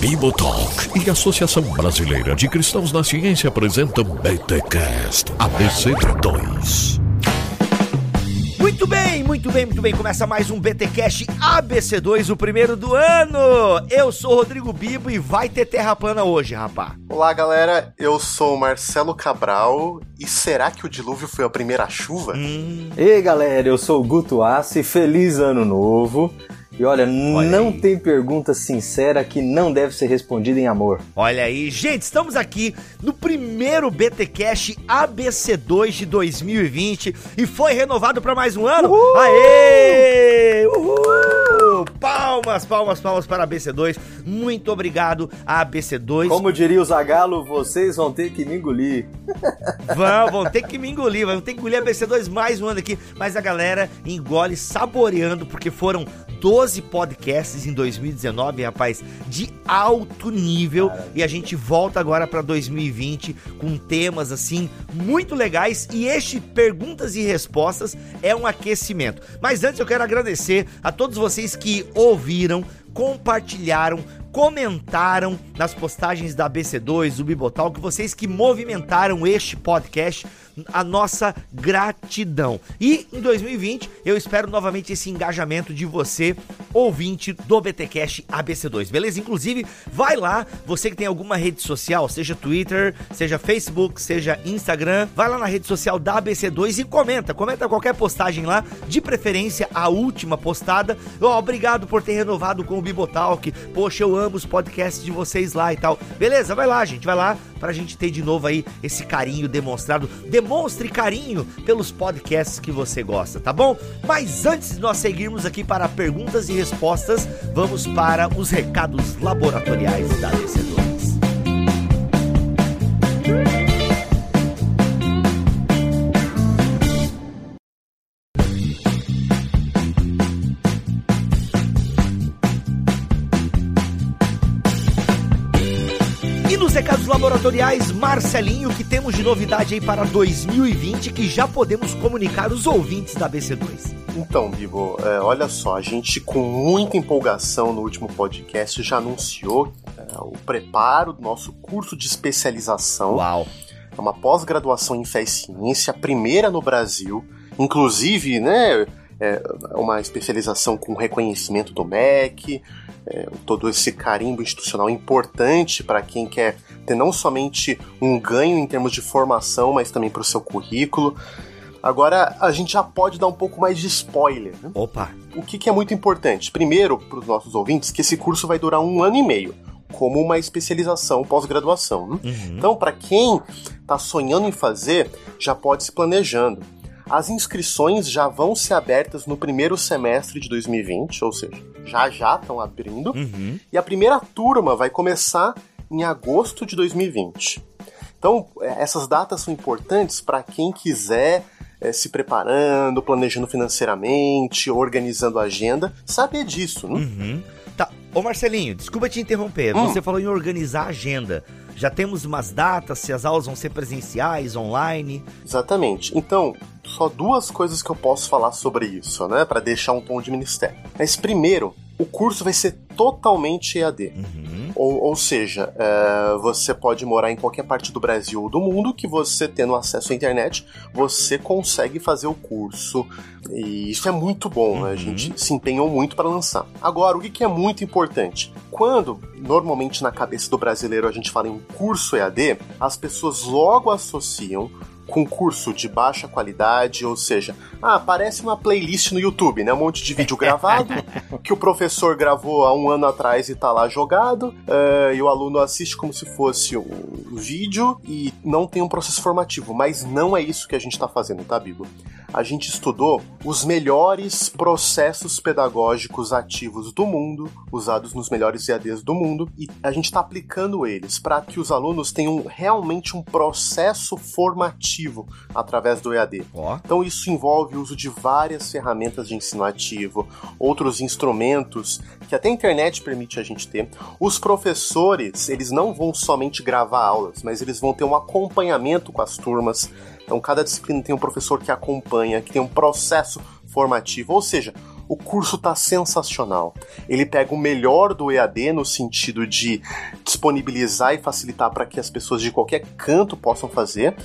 Bibotalk e a Associação Brasileira de Cristãos na Ciência apresentam BTCast ABC2. Muito bem, muito bem, muito bem. Começa mais um BTcast ABC2, o primeiro do ano. Eu sou Rodrigo Bibo e vai ter terra plana hoje, rapá. Olá, galera. Eu sou o Marcelo Cabral e será que o dilúvio foi a primeira chuva? Hum. Ei, galera, eu sou o Guto Assi. Feliz ano novo. E olha, olha não aí. tem pergunta sincera que não deve ser respondida em amor. Olha aí, gente, estamos aqui no primeiro BT Cash ABC2 de 2020 e foi renovado para mais um ano. Uhul! Aê! Uhul! Palmas, palmas, palmas para a ABC2. Muito obrigado a ABC2. Como diria o Zagalo, vocês vão ter que me engolir. Vão, vão ter que me engolir, vão ter que engolir a ABC2 mais um ano aqui, mas a galera engole saboreando porque foram 12 podcasts em 2019, rapaz, de alto nível. E a gente volta agora para 2020 com temas assim muito legais. E este Perguntas e Respostas é um aquecimento. Mas antes eu quero agradecer a todos vocês que ouviram, compartilharam, comentaram nas postagens da BC2, do Bibotal, que vocês que movimentaram este podcast a nossa gratidão. E em 2020 eu espero novamente esse engajamento de você, ouvinte do BTcast ABC2, beleza? Inclusive, vai lá, você que tem alguma rede social, seja Twitter, seja Facebook, seja Instagram, vai lá na rede social da ABC2 e comenta, comenta qualquer postagem lá, de preferência a última postada. Oh, obrigado por ter renovado com o Bibotalk. Poxa, eu amo os podcasts de vocês lá e tal. Beleza? Vai lá, gente, vai lá pra gente ter de novo aí esse carinho demonstrado. Demonstre carinho pelos podcasts que você gosta, tá bom? Mas antes de nós seguirmos aqui para perguntas e respostas, vamos para os recados laboratoriais da DC2. Laboratoriais Marcelinho, que temos de novidade aí para 2020 que já podemos comunicar os ouvintes da BC2? Então, Bibo, é, olha só, a gente com muita empolgação no último podcast já anunciou é, o preparo do nosso curso de especialização. Uau! É uma pós-graduação em fé e ciência, a primeira no Brasil, inclusive, né? É uma especialização com reconhecimento do MEC, é, todo esse carimbo institucional importante para quem quer ter não somente um ganho em termos de formação, mas também para o seu currículo. Agora a gente já pode dar um pouco mais de spoiler. Né? Opa! O que, que é muito importante? Primeiro, para os nossos ouvintes, que esse curso vai durar um ano e meio como uma especialização pós-graduação. Né? Uhum. Então, para quem está sonhando em fazer, já pode se planejando. As inscrições já vão ser abertas no primeiro semestre de 2020, ou seja, já já estão abrindo. Uhum. E a primeira turma vai começar em agosto de 2020. Então, é, essas datas são importantes para quem quiser é, se preparando, planejando financeiramente, organizando a agenda, saber disso, né? Uhum. Tá. Ô Marcelinho, desculpa te interromper. Hum. Você falou em organizar a agenda. Já temos umas datas, se as aulas vão ser presenciais, online? Exatamente. Então, só duas coisas que eu posso falar sobre isso, né? Para deixar um tom de ministério. Mas primeiro, o curso vai ser totalmente EAD. Uhum. Ou, ou seja, é, você pode morar em qualquer parte do Brasil ou do mundo que você, tendo acesso à internet, você consegue fazer o curso. E isso é muito bom, uhum. né? A uhum. gente se empenhou muito para lançar. Agora, o que é muito importante? Quando, normalmente na cabeça do brasileiro, a gente fala em curso EAD, as pessoas logo associam concurso de baixa qualidade, ou seja, ah, parece uma playlist no YouTube, né? Um monte de vídeo gravado que o professor gravou há um ano atrás e tá lá jogado, uh, e o aluno assiste como se fosse um vídeo e não tem um processo formativo. Mas não é isso que a gente tá fazendo, tá, Bibo? A gente estudou os melhores processos pedagógicos ativos do mundo, usados nos melhores EADs do mundo, e a gente está aplicando eles para que os alunos tenham realmente um processo formativo ativo através do EAD. Oh. Então isso envolve o uso de várias ferramentas de ensino ativo, outros instrumentos que até a internet permite a gente ter. Os professores, eles não vão somente gravar aulas, mas eles vão ter um acompanhamento com as turmas. Então cada disciplina tem um professor que acompanha, que tem um processo formativo, ou seja, O curso tá sensacional. Ele pega o melhor do EAD no sentido de disponibilizar e facilitar para que as pessoas de qualquer canto possam fazer,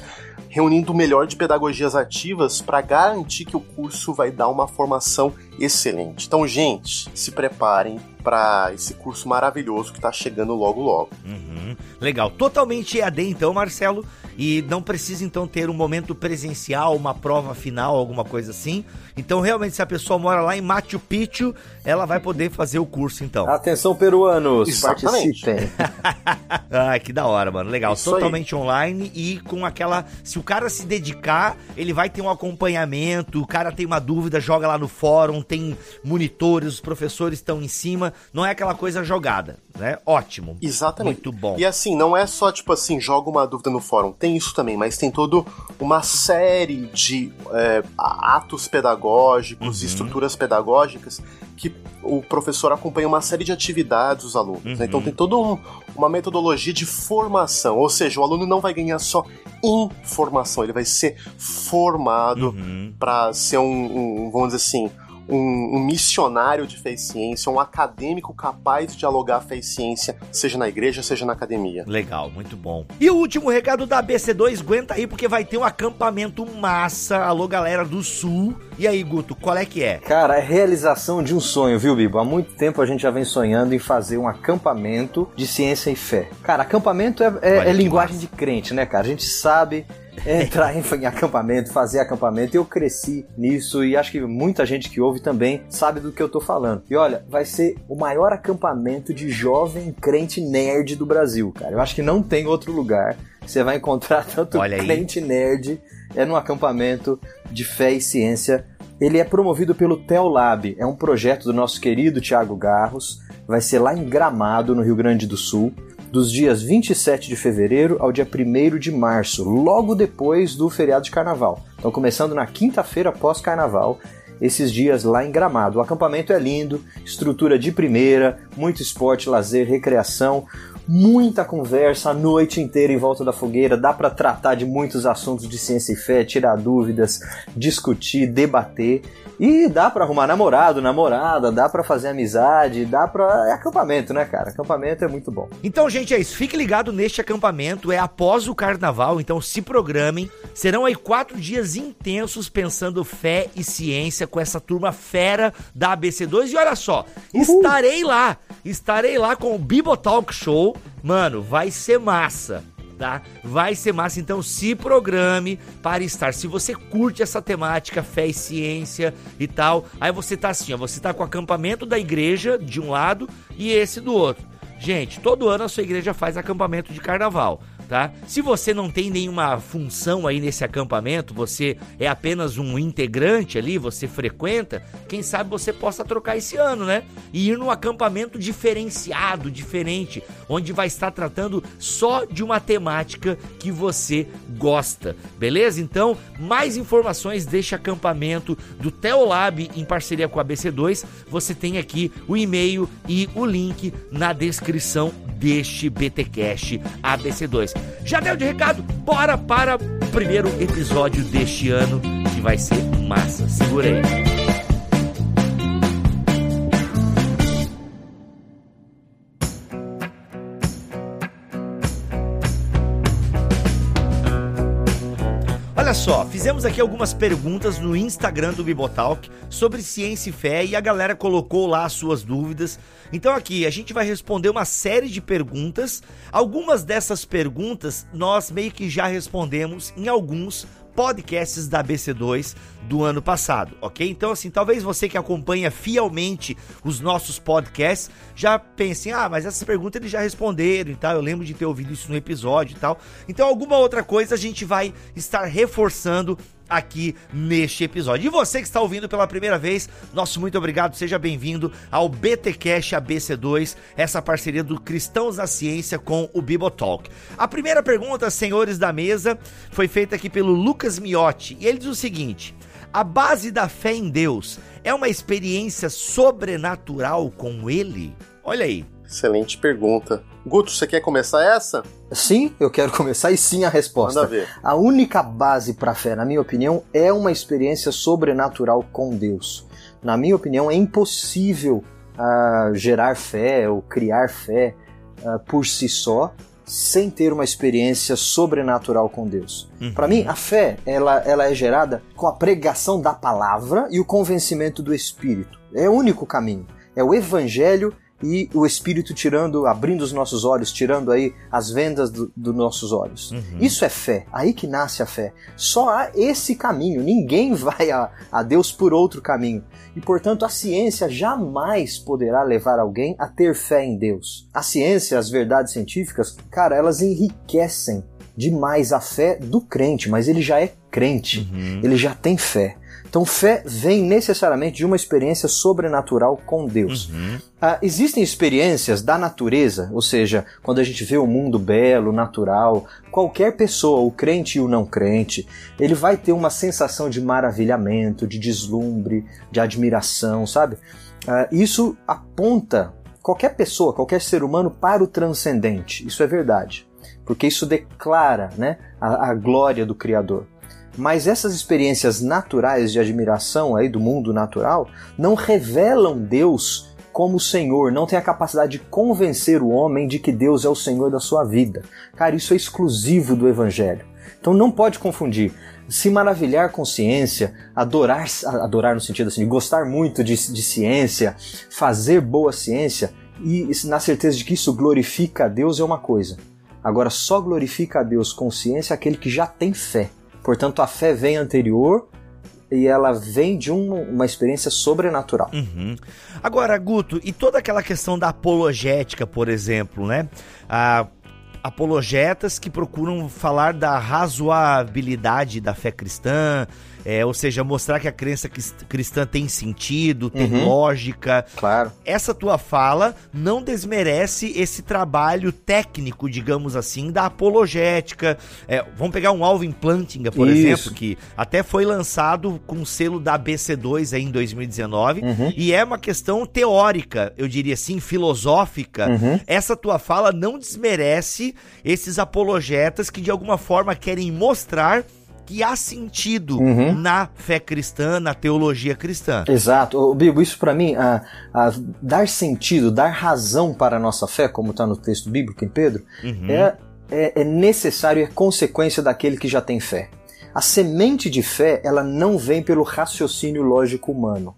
reunindo o melhor de pedagogias ativas para garantir que o curso vai dar uma formação excelente. Então, gente, se preparem para esse curso maravilhoso que está chegando logo logo. Uhum. Legal. Totalmente EAD então, Marcelo. E não precisa então ter um momento presencial, uma prova final, alguma coisa assim. Então, realmente, se a pessoa mora lá em Machu Picchu, ela vai poder fazer o curso então. Atenção, peruanos, Exatamente. participem. Ai, que da hora, mano. Legal. Isso Totalmente aí. online e com aquela. Se o cara se dedicar, ele vai ter um acompanhamento. O cara tem uma dúvida, joga lá no fórum, tem monitores, os professores estão em cima. Não é aquela coisa jogada, né? Ótimo. Exatamente. Muito bom. E assim, não é só tipo assim, joga uma dúvida no fórum. Tem isso também, mas tem todo uma série de é, atos pedagógicos, uhum. estruturas pedagógicas que o professor acompanha uma série de atividades dos alunos. Uhum. Né? Então uhum. tem toda um, uma metodologia de formação, ou seja, o aluno não vai ganhar só informação, ele vai ser formado uhum. para ser um, um, vamos dizer assim, um, um, missionário de fé e ciência, um acadêmico capaz de dialogar fé e ciência, seja na igreja, seja na academia. Legal, muito bom. E o último recado da BC2, aguenta aí, porque vai ter um acampamento massa. Alô, galera do Sul. E aí, Guto, qual é que é? Cara, é realização de um sonho, viu, Bibo? Há muito tempo a gente já vem sonhando em fazer um acampamento de ciência e fé. Cara, acampamento é, é, é linguagem massa. de crente, né, cara? A gente sabe entrar em, em acampamento, fazer acampamento. Eu cresci nisso e acho que muita gente que ouve também sabe do que eu tô falando. E olha, vai ser o maior acampamento de jovem crente nerd do Brasil, cara. Eu acho que não tem outro lugar você vai encontrar tanto olha crente aí. nerd é num acampamento de fé e ciência. Ele é promovido pelo Teolab, é um projeto do nosso querido Tiago Garros. Vai ser lá em Gramado, no Rio Grande do Sul dos dias 27 de fevereiro ao dia 1 de março, logo depois do feriado de carnaval. Então, começando na quinta-feira pós-carnaval, esses dias lá em Gramado. O acampamento é lindo, estrutura de primeira, muito esporte, lazer, recreação, muita conversa a noite inteira em volta da fogueira. Dá para tratar de muitos assuntos de ciência e fé, tirar dúvidas, discutir, debater. E dá para arrumar namorado, namorada, dá para fazer amizade, dá para é acampamento, né, cara? Acampamento é muito bom. Então, gente, é isso. Fique ligado neste acampamento, é após o carnaval, então se programem. Serão aí quatro dias intensos pensando fé e ciência com essa turma fera da ABC2. E olha só, Uhul. estarei lá, estarei lá com o Bibotalk Show. Mano, vai ser massa tá? Vai ser massa, então se programe para estar. Se você curte essa temática, fé e ciência e tal, aí você tá assim, ó, você tá com o acampamento da igreja de um lado e esse do outro. Gente, todo ano a sua igreja faz acampamento de carnaval tá? Se você não tem nenhuma função aí nesse acampamento, você é apenas um integrante ali, você frequenta, quem sabe você possa trocar esse ano, né? E ir num acampamento diferenciado, diferente, onde vai estar tratando só de uma temática que você gosta, beleza? Então, mais informações deste acampamento do Teolab em parceria com a BC2, você tem aqui o e-mail e o link na descrição deste BTcast ABC2. Já deu de recado? Bora para o primeiro episódio deste ano, que vai ser massa. Segura aí. Olha só, fizemos aqui algumas perguntas no Instagram do Bibotalk sobre ciência e fé e a galera colocou lá as suas dúvidas. Então aqui a gente vai responder uma série de perguntas. Algumas dessas perguntas nós meio que já respondemos em alguns podcasts da BC2 do ano passado, ok? Então, assim, talvez você que acompanha fielmente os nossos podcasts já pense, ah, mas essas perguntas eles já responderam e tal. Eu lembro de ter ouvido isso no episódio e tal. Então, alguma outra coisa a gente vai estar reforçando aqui neste episódio. E você que está ouvindo pela primeira vez, nosso muito obrigado, seja bem-vindo ao BTcast ABC2, essa parceria do Cristãos na Ciência com o Bibotalk. A primeira pergunta, senhores da mesa, foi feita aqui pelo Lucas Miotti, e ele diz o seguinte: a base da fé em Deus é uma experiência sobrenatural com ele? Olha aí. Excelente pergunta. Guto, você quer começar essa? Sim, eu quero começar e sim a resposta. Manda ver. A única base para a fé, na minha opinião, é uma experiência sobrenatural com Deus. na minha opinião, é impossível uh, gerar fé ou criar fé uh, por si só sem ter uma experiência sobrenatural com Deus. Uhum. Para mim, a fé ela, ela é gerada com a pregação da palavra e o convencimento do Espírito. É o único caminho. É o Evangelho e o Espírito tirando, abrindo os nossos olhos, tirando aí as vendas dos do nossos olhos. Uhum. Isso é fé, aí que nasce a fé. Só há esse caminho, ninguém vai a, a Deus por outro caminho. E portanto a ciência jamais poderá levar alguém a ter fé em Deus. A ciência, as verdades científicas, cara, elas enriquecem demais a fé do crente, mas ele já é crente, uhum. ele já tem fé. Então, fé vem necessariamente de uma experiência sobrenatural com Deus. Uhum. Ah, existem experiências da natureza, ou seja, quando a gente vê o mundo belo, natural, qualquer pessoa, o crente e o não crente, ele vai ter uma sensação de maravilhamento, de deslumbre, de admiração, sabe? Ah, isso aponta qualquer pessoa, qualquer ser humano para o transcendente. Isso é verdade, porque isso declara né, a, a glória do Criador. Mas essas experiências naturais de admiração aí do mundo natural não revelam Deus como Senhor, não tem a capacidade de convencer o homem de que Deus é o Senhor da sua vida. Cara, isso é exclusivo do Evangelho. Então não pode confundir. Se maravilhar com ciência, adorar, adorar no sentido assim, de gostar muito de, de ciência, fazer boa ciência, e na certeza de que isso glorifica a Deus é uma coisa. Agora, só glorifica a Deus com ciência aquele que já tem fé. Portanto, a fé vem anterior e ela vem de um, uma experiência sobrenatural. Uhum. Agora, Guto, e toda aquela questão da apologética, por exemplo, né? Ah, apologetas que procuram falar da razoabilidade da fé cristã, é, ou seja, mostrar que a crença cristã tem sentido, tem uhum. lógica. Claro. Essa tua fala não desmerece esse trabalho técnico, digamos assim, da apologética. É, vamos pegar um Alvin Plantinga, por Isso. exemplo, que até foi lançado com o selo da ABC2 aí em 2019, uhum. e é uma questão teórica, eu diria assim, filosófica. Uhum. Essa tua fala não desmerece esses apologetas que de alguma forma querem mostrar que há sentido uhum. na fé cristã, na teologia cristã. Exato. Bibo, isso para mim, a, a, dar sentido, dar razão para a nossa fé, como está no texto bíblico em Pedro, uhum. é, é, é necessário, é consequência daquele que já tem fé. A semente de fé, ela não vem pelo raciocínio lógico humano.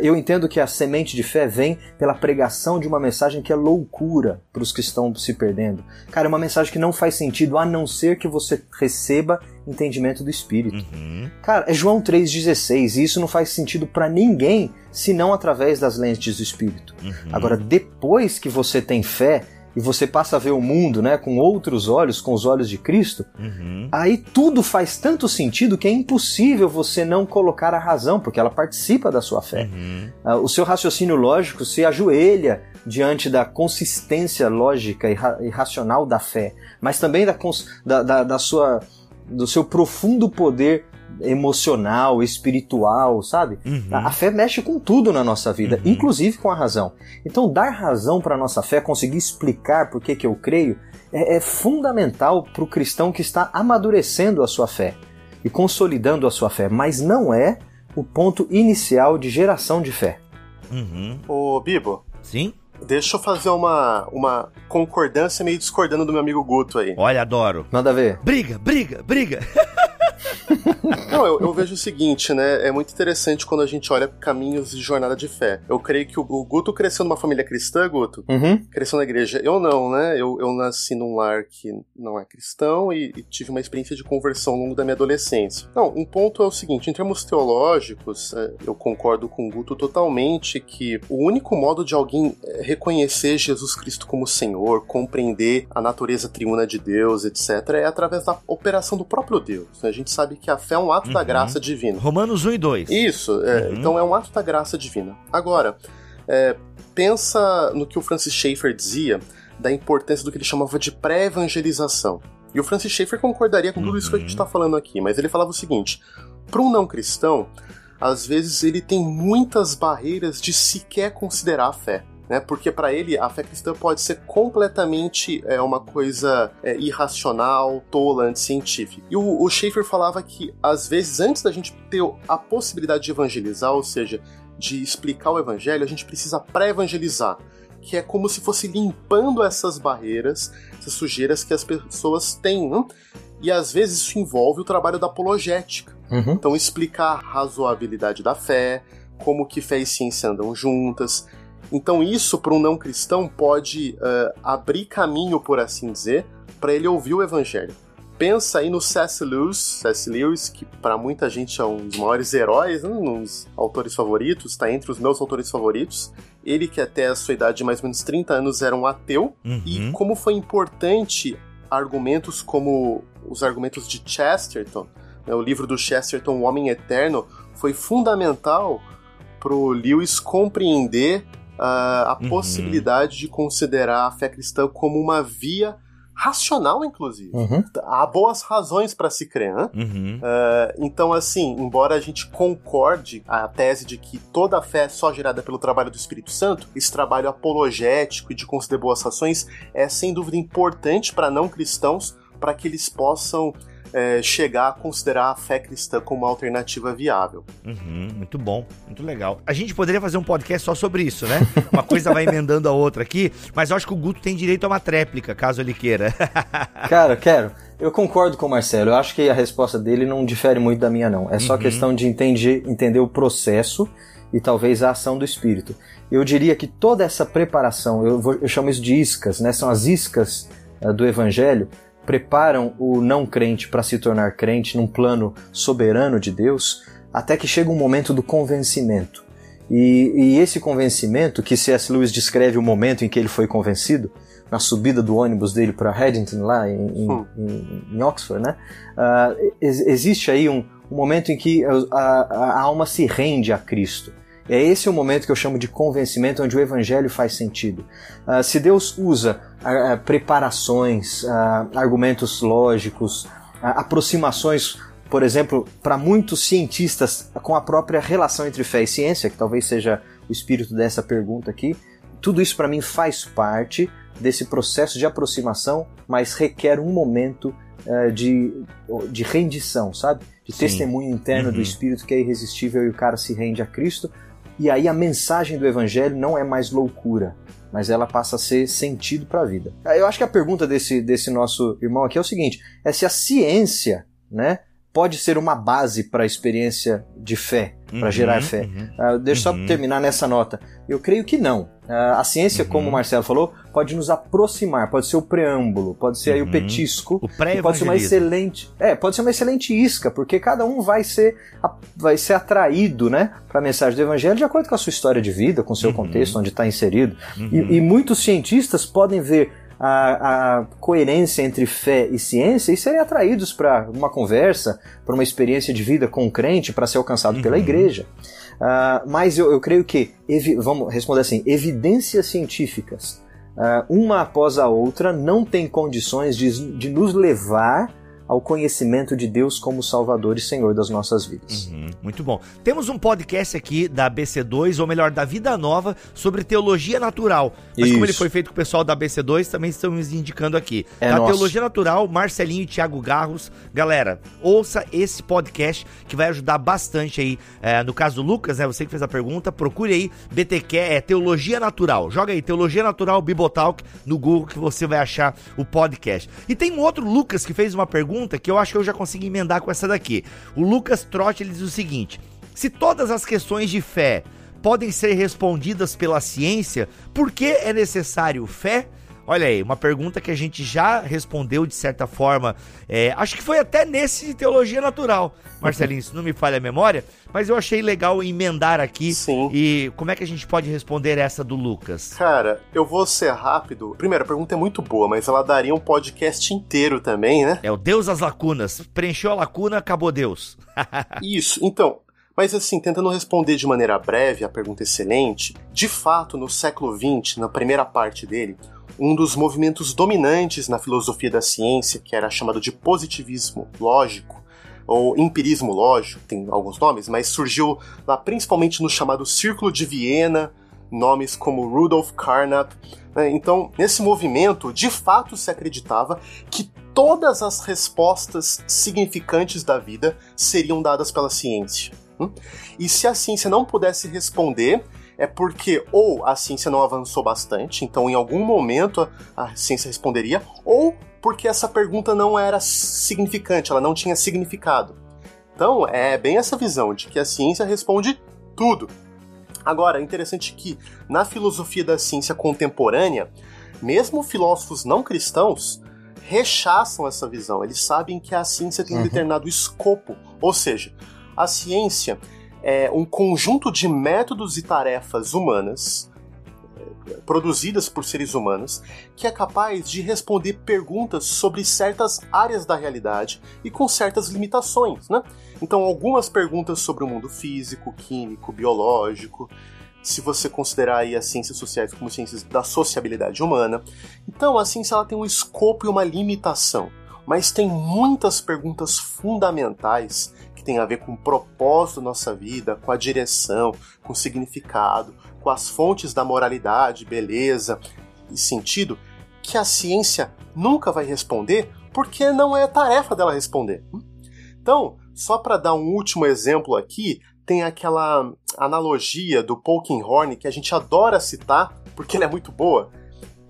Eu entendo que a semente de fé vem pela pregação de uma mensagem que é loucura para os que estão se perdendo. Cara, é uma mensagem que não faz sentido a não ser que você receba entendimento do Espírito. Uhum. Cara, é João 3,16 e isso não faz sentido para ninguém senão através das lentes do Espírito. Uhum. Agora, depois que você tem fé, e você passa a ver o mundo né, com outros olhos, com os olhos de Cristo, uhum. aí tudo faz tanto sentido que é impossível você não colocar a razão, porque ela participa da sua fé. Uhum. Uh, o seu raciocínio lógico se ajoelha diante da consistência lógica e, ra e racional da fé, mas também da, da, da, da sua, do seu profundo poder emocional, espiritual, sabe? Uhum. A, a, fé mexe com tudo na nossa vida, uhum. inclusive com a razão. Então, dar razão para a nossa fé, conseguir explicar por que, que eu creio, é, é fundamental para o cristão que está amadurecendo a sua fé e consolidando a sua fé, mas não é o ponto inicial de geração de fé. Uhum. Ô, Bibo. Sim? Deixa eu fazer uma, uma concordância meio discordando do meu amigo Guto aí. Olha, adoro. Manda ver. Briga, briga, briga. Não, eu, eu, vejo o seguinte, né? É muito interessante quando a gente olha caminhos de jornada de fé. Eu creio que o, o Guto cresceu numa família cristã, Guto. Uhum. Cresceu na igreja. Eu não, né? Eu, eu nasci num lar que não é cristão e, e, tive uma experiência de conversão ao longo da minha adolescência. Não, um ponto é o seguinte: em termos teológicos, é, eu concordo com o Guto totalmente que o único modo de alguém é, reconhecer Jesus Cristo como Senhor, compreender a natureza triuna de Deus, etc., é através da operação do próprio Deus. Né? A gente sabe que a fé é um ato uhum. da graça divina. Romanos 1 e 2. Isso, é, uhum. então é um ato da graça divina. Agora, é, pensa no que o Francis Schaeffer dizia da importância do que ele chamava de pré-evangelização. E o Francis Schaeffer concordaria com tudo isso que a gente está falando aqui, mas ele falava o seguinte: para um não cristão, às vezes ele tem muitas barreiras de sequer considerar a fé. Né? Porque para ele a fé cristã pode ser completamente é, uma coisa é, irracional, tola, anticientífica. E o, o Schaefer falava que às vezes antes da gente ter a possibilidade de evangelizar, ou seja, de explicar o evangelho, a gente precisa pré-evangelizar, que é como se fosse limpando essas barreiras, essas sujeiras que as pessoas têm. Né? E às vezes isso envolve o trabalho da apologética. Uhum. Então explicar a razoabilidade da fé, como que fé e ciência andam juntas. Então isso para um não cristão pode uh, abrir caminho, por assim dizer, para ele ouvir o evangelho. Pensa aí no C.S. Lewis, C.S. Lewis, que para muita gente é um dos maiores heróis, né, um dos autores favoritos, está entre os meus autores favoritos. Ele que até a sua idade de mais ou menos 30 anos era um ateu, uhum. e como foi importante argumentos como os argumentos de Chesterton, né, o livro do Chesterton, O Homem Eterno, foi fundamental para o Lewis compreender uh, a uhum. possibilidade de considerar a fé cristã como uma via racional, inclusive. Uhum. Há boas razões para se crer, né? Uhum. Uh, então, assim, embora a gente concorde a tese de que toda a fé é só gerada pelo trabalho do Espírito Santo, esse trabalho apologético e de conceder boas ações é sem dúvida importante para não cristãos, para que eles possam é, chegar a considerar a fé cristã como uma alternativa viável. Uhum, muito bom, muito legal. A gente poderia fazer um podcast só sobre isso, né? Uma coisa vai emendando a outra aqui, mas eu acho que o Guto tem direito a uma tréplica, caso ele queira. Cara, quero. Eu concordo com o Marcelo. Eu acho que a resposta dele não difere muito da minha, não. É só uhum. questão de entender, entender o processo e talvez a ação do espírito. Eu diria que toda essa preparação, eu, vou, eu chamo isso de iscas, né? São as iscas uh, do evangelho preparam o não crente para se tornar crente num plano soberano de Deus, até que chega um momento do convencimento. E, e esse convencimento, que C.S. Lewis descreve o momento em que ele foi convencido, na subida do ônibus dele para Reddington, lá em, em, em, em Oxford, né? Uh, existe aí um, um, momento em que a, a, a alma se rende a Cristo. É esse o momento que eu chamo de convencimento, onde o evangelho faz sentido. Uh, se Deus usa uh, preparações, uh, argumentos lógicos, aproximações, por exemplo, para muitos cientistas com a própria relação entre fé e ciência, que talvez seja o espírito dessa pergunta aqui, tudo isso para mim faz parte desse processo de aproximação, mas requer um momento de, de rendição, sabe? De Sim. testemunho interno uhum. do Espírito que é irresistível e o cara se rende a Cristo e aí a mensagem do evangelho não é mais loucura, mas ela passa a ser sentido para a vida. Eu acho que a pergunta desse, desse nosso irmão aqui é o seguinte: é se a ciência, né, pode ser uma base para a experiência de fé, para uhum, gerar fé. Uhum, uh, deixa uhum. só terminar nessa nota. Eu creio que não. Uh, a ciência, como o uhum. Marcelo falou, pode nos aproximar, pode ser o preâmbulo, pode ser aí o uhum. petisco, o pode ser uma excelente, é, pode ser uma excelente isca, porque cada um vai ser vai ser atraído, né, para a mensagem do evangelho de acordo com a sua história de vida, com o seu uhum. contexto onde está inserido. E, e muitos cientistas podem ver a, a coerência entre fé e ciência e serem atraídos para uma conversa, para uma experiência de vida com um crente, para ser alcançado uhum. pela igreja. Uh, mas eu, eu, creio que, vamos responder assim, evidências científicas, uh, uma após a outra, não têm condições de, de nos levar ao conhecimento de Deus como Salvador e Senhor das nossas vidas. Uhum, muito bom. Temos um podcast aqui da BC2, ou melhor, da Vida Nova, sobre teologia natural. Mas Isso. como ele foi feito com o pessoal da BC2, também estamos indicando aqui. É da nosso. Teologia Natural, Marcelinho e Thiago Garros. Galera, ouça esse podcast que vai ajudar bastante aí. É, no caso do Lucas, né? Você que fez a pergunta, procure aí BTQ, é Teologia Natural. Joga aí, Teologia Natural Bibotalk no Google que você vai achar o podcast. E tem um outro Lucas que fez uma pergunta pergunta que eu acho que eu já consegui emendar com essa daqui. O Lucas Trotti ele diz o seguinte: se todas as questões de fé podem ser respondidas pela ciência, por que é necessário fé? Olha aí, uma pergunta que a gente já respondeu de certa forma. É, acho que foi até nesse Teologia Natural, Marcelinho, se não me falha a memória. Mas eu achei legal emendar aqui. Sim. E como é que a gente pode responder essa do Lucas? Cara, eu vou ser rápido. Primeiro, a pergunta é muito boa, mas ela daria um podcast inteiro também, né? É o Deus das lacunas. Preencheu a lacuna, acabou Deus. Isso. Então, mas assim, tentando responder de maneira breve a pergunta excelente, de fato, no século XX, na primeira parte dele, um dos movimentos dominantes na filosofia da ciência, que era chamado de positivismo lógico, ou empirismo lógico, tem alguns nomes, mas surgiu lá principalmente no chamado Círculo de Viena, nomes como Rudolf Carnap. Né? Então, nesse movimento, de fato se acreditava que todas as respostas significantes da vida seriam dadas pela ciência. Hum? E se a ciência não pudesse responder, é porque ou a ciência não avançou bastante, então em algum momento a, a ciência responderia, ou porque essa pergunta não era significante, ela não tinha significado. Então é bem essa visão de que a ciência responde tudo. Agora, é interessante que na filosofia da ciência contemporânea, mesmo filósofos não cristãos rechaçam essa visão. Eles sabem que a ciência tem um uhum. determinado escopo, ou seja, a ciência é um conjunto de métodos e tarefas humanas é, produzidas por seres humanos que é capaz de responder perguntas sobre certas áreas da realidade e com certas limitações, né? Então, algumas perguntas sobre o mundo físico, químico, biológico, se você considerar aí as ciências sociais como ciências da sociabilidade humana. Então, a ciência ela tem um escopo e uma limitação, mas tem muitas perguntas fundamentais que tem a ver com o propósito da nossa vida, com a direção, com o significado, com as fontes da moralidade, beleza e sentido, que a ciência nunca vai responder porque não é tarefa dela responder. Então, só para dar um último exemplo aqui, tem aquela analogia do Polkinghorne que a gente adora citar porque ela é muito boa,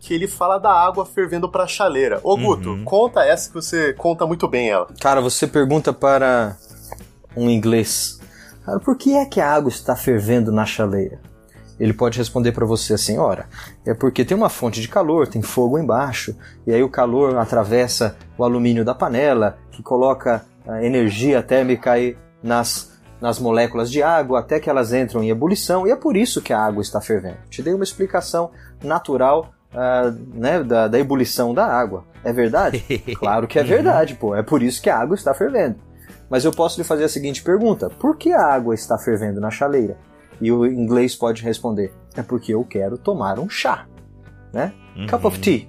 que ele fala da água fervendo para a chaleira. Ô Guto, uhum. conta essa que você conta muito bem ela. Cara, você pergunta para um inglês. Por que é que a água está fervendo na chaleira? Ele pode responder para você assim: ora, é porque tem uma fonte de calor, tem fogo embaixo, e aí o calor atravessa o alumínio da panela, que coloca a energia térmica aí nas, nas moléculas de água até que elas entram em ebulição, e é por isso que a água está fervendo. Te dei uma explicação natural uh, né, da, da ebulição da água. É verdade? claro que é verdade, pô. É por isso que a água está fervendo. Mas eu posso lhe fazer a seguinte pergunta: por que a água está fervendo na chaleira? E o inglês pode responder: é porque eu quero tomar um chá, né? Uhum. Cup of tea.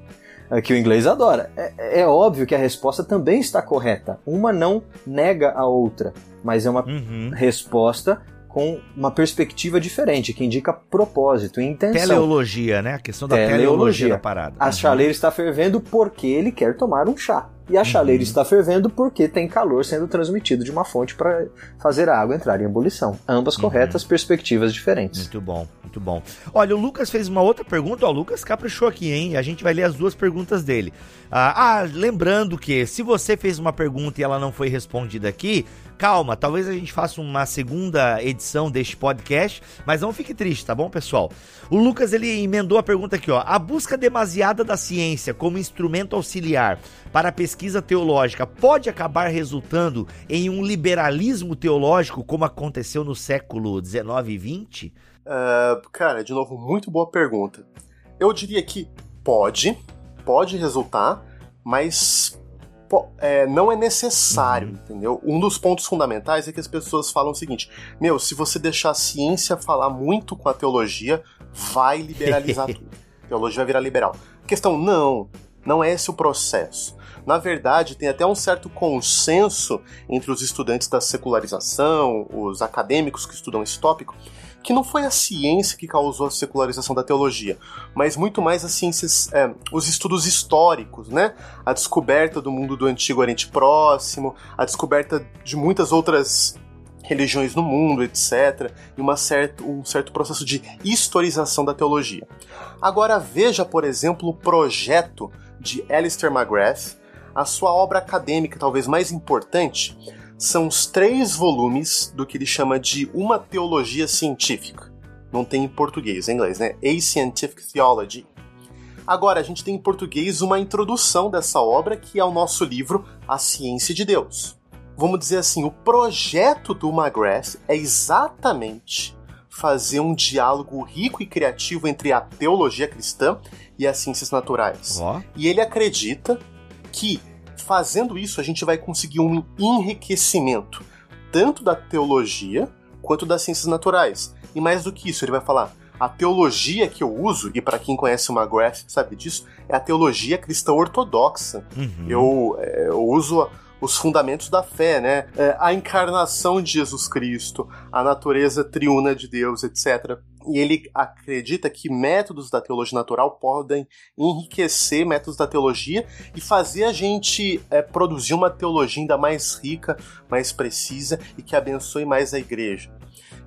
É que o inglês adora. É, é, óbvio que a resposta também está correta. Uma não nega a outra, mas é uma uhum. resposta com uma perspectiva diferente, que indica propósito e intenção. Teleologia, né? A questão da teleologia, teleologia da parada. A uhum. chaleira está fervendo porque ele quer tomar um chá. E a chaleira uhum. está fervendo porque tem calor sendo transmitido de uma fonte para fazer a água entrar em ebulição. Ambas uhum. corretas, perspectivas diferentes. Muito bom, muito bom. Olha, o Lucas fez uma outra pergunta. Ó, o Lucas caprichou aqui, hein? A gente vai ler as duas perguntas dele. Ah, ah, lembrando que se você fez uma pergunta e ela não foi respondida aqui, calma, talvez a gente faça uma segunda edição deste podcast, mas não fique triste, tá bom, pessoal? O Lucas ele emendou a pergunta aqui, ó. A busca demasiada da ciência como instrumento auxiliar para a pesquisa teológica pode acabar resultando em um liberalismo teológico como aconteceu no século 19 e 20? Uh, cara, de novo, muito boa pergunta. Eu diria que pode, pode resultar, mas é, não é necessário, uhum. entendeu? Um dos pontos fundamentais é que as pessoas falam o seguinte: meu, se você deixar a ciência falar muito com a teologia, vai liberalizar tudo. A teologia vai virar liberal. A questão, não, não é esse o processo. Na verdade, tem até um certo consenso entre os estudantes da secularização, os acadêmicos que estudam esse tópico, que não foi a ciência que causou a secularização da teologia, mas muito mais as ciências, é, os estudos históricos, né? A descoberta do mundo do Antigo Oriente Próximo, a descoberta de muitas outras religiões no mundo, etc., e uma um certo processo de historização da teologia. Agora veja, por exemplo, o projeto de Alistair McGrath, a sua obra acadêmica talvez mais importante, são os três volumes do que ele chama de Uma Teologia Científica. Não tem em português, em inglês, né? A Scientific Theology. Agora, a gente tem em português uma introdução dessa obra, que é o nosso livro A Ciência de Deus. Vamos dizer assim, o projeto do McGrath é exatamente fazer um diálogo rico e criativo entre a teologia cristã e as ciências naturais. Oh. E ele acredita que fazendo isso, a gente vai conseguir um enriquecimento tanto da teologia quanto das ciências naturais. E mais do que isso, ele vai falar: a teologia que eu uso, e para quem conhece o McGrath sabe disso, é a teologia cristã ortodoxa. Uhum. Eu, é, eu uso os fundamentos da fé, né? É, a encarnação de Jesus Cristo, a natureza triuna de Deus, etc. e ele acredita que métodos da teologia natural podem enriquecer métodos da teologia e fazer a gente é, produzir uma teologia ainda mais rica, mais precisa e que abençoe mais a igreja.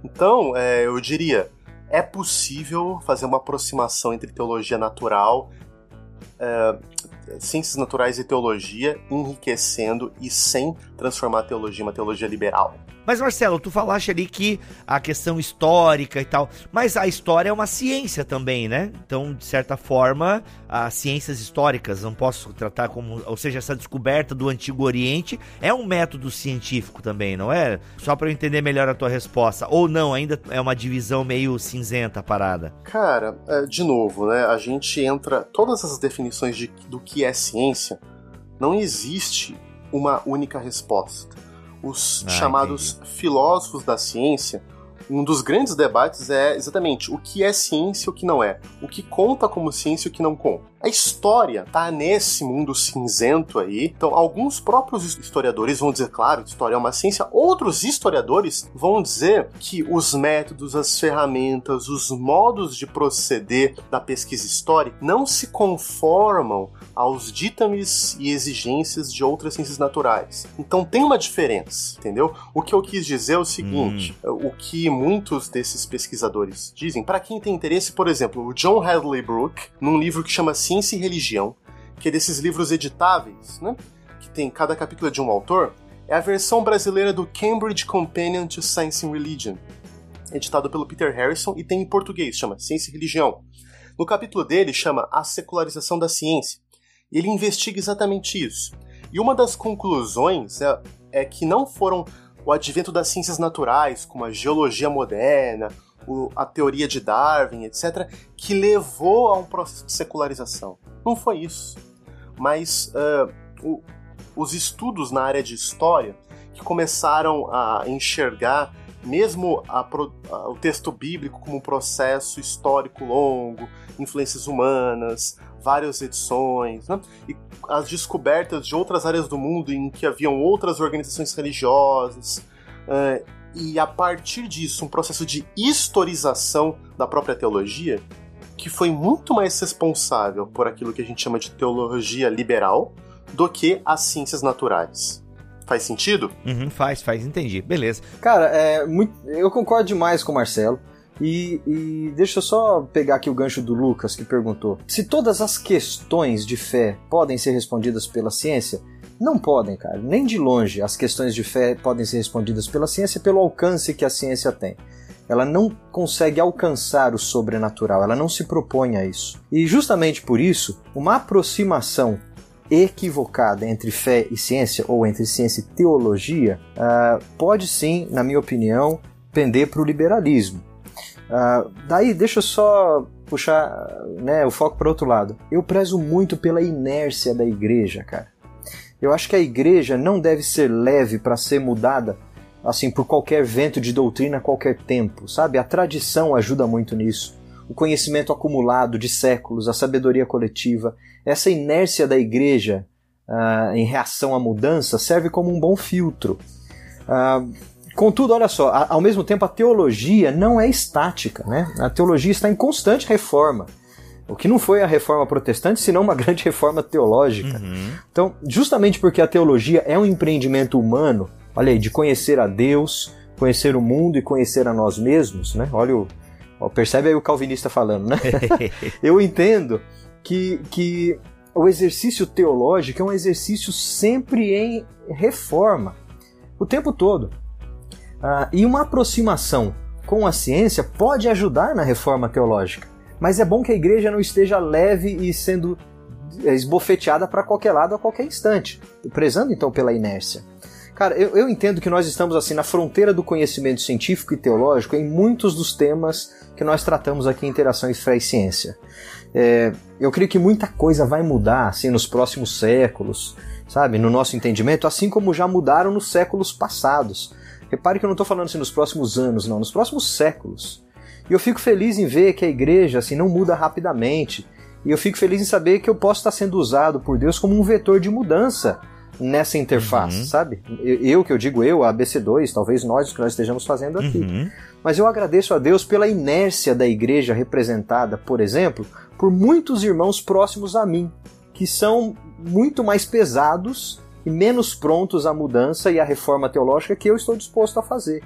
Então, é, eu diria, é possível fazer uma aproximação entre teologia natural, é, ciências naturais e teologia, enriquecendo e sem transformar a teologia em uma teologia liberal. Mas Marcelo, tu falaste ali que a questão histórica e tal, mas a história é uma ciência também, né? Então, de certa forma, as ciências históricas, não posso tratar como, ou seja, essa descoberta do Antigo Oriente é um método científico também, não é? Só para eu entender melhor a tua resposta. Ou não, ainda é uma divisão meio cinzenta a parada. Cara, é, de novo, né? A gente entra todas as definições de, do que é ciência, não existe uma única resposta os ah, chamados entendi. filósofos da ciência, um dos grandes debates é exatamente o que é ciência e o que não é. O que conta como ciência e o que não conta. A história tá nesse mundo cinzento aí. Então, alguns próprios historiadores vão dizer, claro, história é uma ciência. Outros historiadores vão dizer que os métodos, as ferramentas, os modos de proceder da pesquisa histórica não se conformam aos ditames e exigências de outras ciências naturais. Então tem uma diferença, entendeu? O que eu quis dizer é o seguinte: hum. o que muitos desses pesquisadores dizem, para quem tem interesse, por exemplo, o John Hadley Brooke, num livro que chama Ciência e Religião, que é desses livros editáveis, né? Que tem cada capítulo de um autor, é a versão brasileira do Cambridge Companion to Science and Religion, editado pelo Peter Harrison e tem em português, chama Ciência e Religião. No capítulo dele chama A Secularização da Ciência. E ele investiga exatamente isso. E uma das conclusões é, é que não foram o advento das ciências naturais, como a geologia moderna, o, a teoria de Darwin, etc., que levou a um processo de secularização. Não foi isso. Mas uh, o, os estudos na área de história que começaram a enxergar mesmo a, a, o texto bíblico como um processo histórico longo, influências humanas, várias edições, né? e as descobertas de outras áreas do mundo em que haviam outras organizações religiosas, uh, e a partir disso, um processo de historização da própria teologia, que foi muito mais responsável por aquilo que a gente chama de teologia liberal do que as ciências naturais. Faz sentido? Uhum, faz, faz, entendi. Beleza. Cara, é, muito, eu concordo demais com o Marcelo. E, e, deixa eu só pegar aqui o gancho do Lucas que perguntou: se todas as questões de fé podem ser respondidas pela ciência, não podem, cara. Nem de longe as questões de fé podem ser respondidas pela ciência pelo alcance que a ciência tem. Ela não consegue alcançar o sobrenatural, ela não se propõe a isso. E justamente por isso, uma aproximação equivocada entre fé e ciência, ou entre ciência e teologia, uh, pode sim, na minha opinião, pender para o liberalismo. Uh, daí, deixa eu só puxar né, o foco para outro lado. Eu prezo muito pela inércia da igreja, cara. Eu acho que a igreja não deve ser leve para ser mudada assim por qualquer vento de doutrina a qualquer tempo, sabe? A tradição ajuda muito nisso. O conhecimento acumulado de séculos, a sabedoria coletiva, essa inércia da igreja uh, em reação à mudança serve como um bom filtro. Uh, contudo, olha só, a, ao mesmo tempo a teologia não é estática, né? A teologia está em constante reforma. O que não foi a reforma protestante, senão uma grande reforma teológica. Uhum. Então, justamente porque a teologia é um empreendimento humano, olha aí, de conhecer a Deus, conhecer o mundo e conhecer a nós mesmos, né? Olha o. Ó, percebe aí o calvinista falando, né? Eu entendo que, que o exercício teológico é um exercício sempre em reforma, o tempo todo. Ah, e uma aproximação com a ciência pode ajudar na reforma teológica. Mas é bom que a igreja não esteja leve e sendo é, esbofeteada para qualquer lado a qualquer instante, prezando então pela inércia. Cara, eu, eu, entendo que nós estamos assim na fronteira do conhecimento científico e teológico em muitos dos temas que nós tratamos aqui em Interação e Fé e Ciência. É, eu creio que muita coisa vai mudar assim nos próximos séculos, sabe, no nosso entendimento, assim como já mudaram nos séculos passados. Repare que eu não estou falando assim nos próximos anos, não, nos próximos séculos. E eu fico feliz em ver que a igreja assim não muda rapidamente. E eu fico feliz em saber que eu posso estar sendo usado por Deus como um vetor de mudança nessa interface, uhum. sabe? Eu, que eu digo eu, a ABC2, talvez nós, que nós estejamos fazendo aqui. Uhum. Mas eu agradeço a Deus pela inércia da igreja representada, por exemplo, por muitos irmãos próximos a mim, que são muito mais pesados e menos prontos à mudança e à reforma teológica que eu estou disposto a fazer.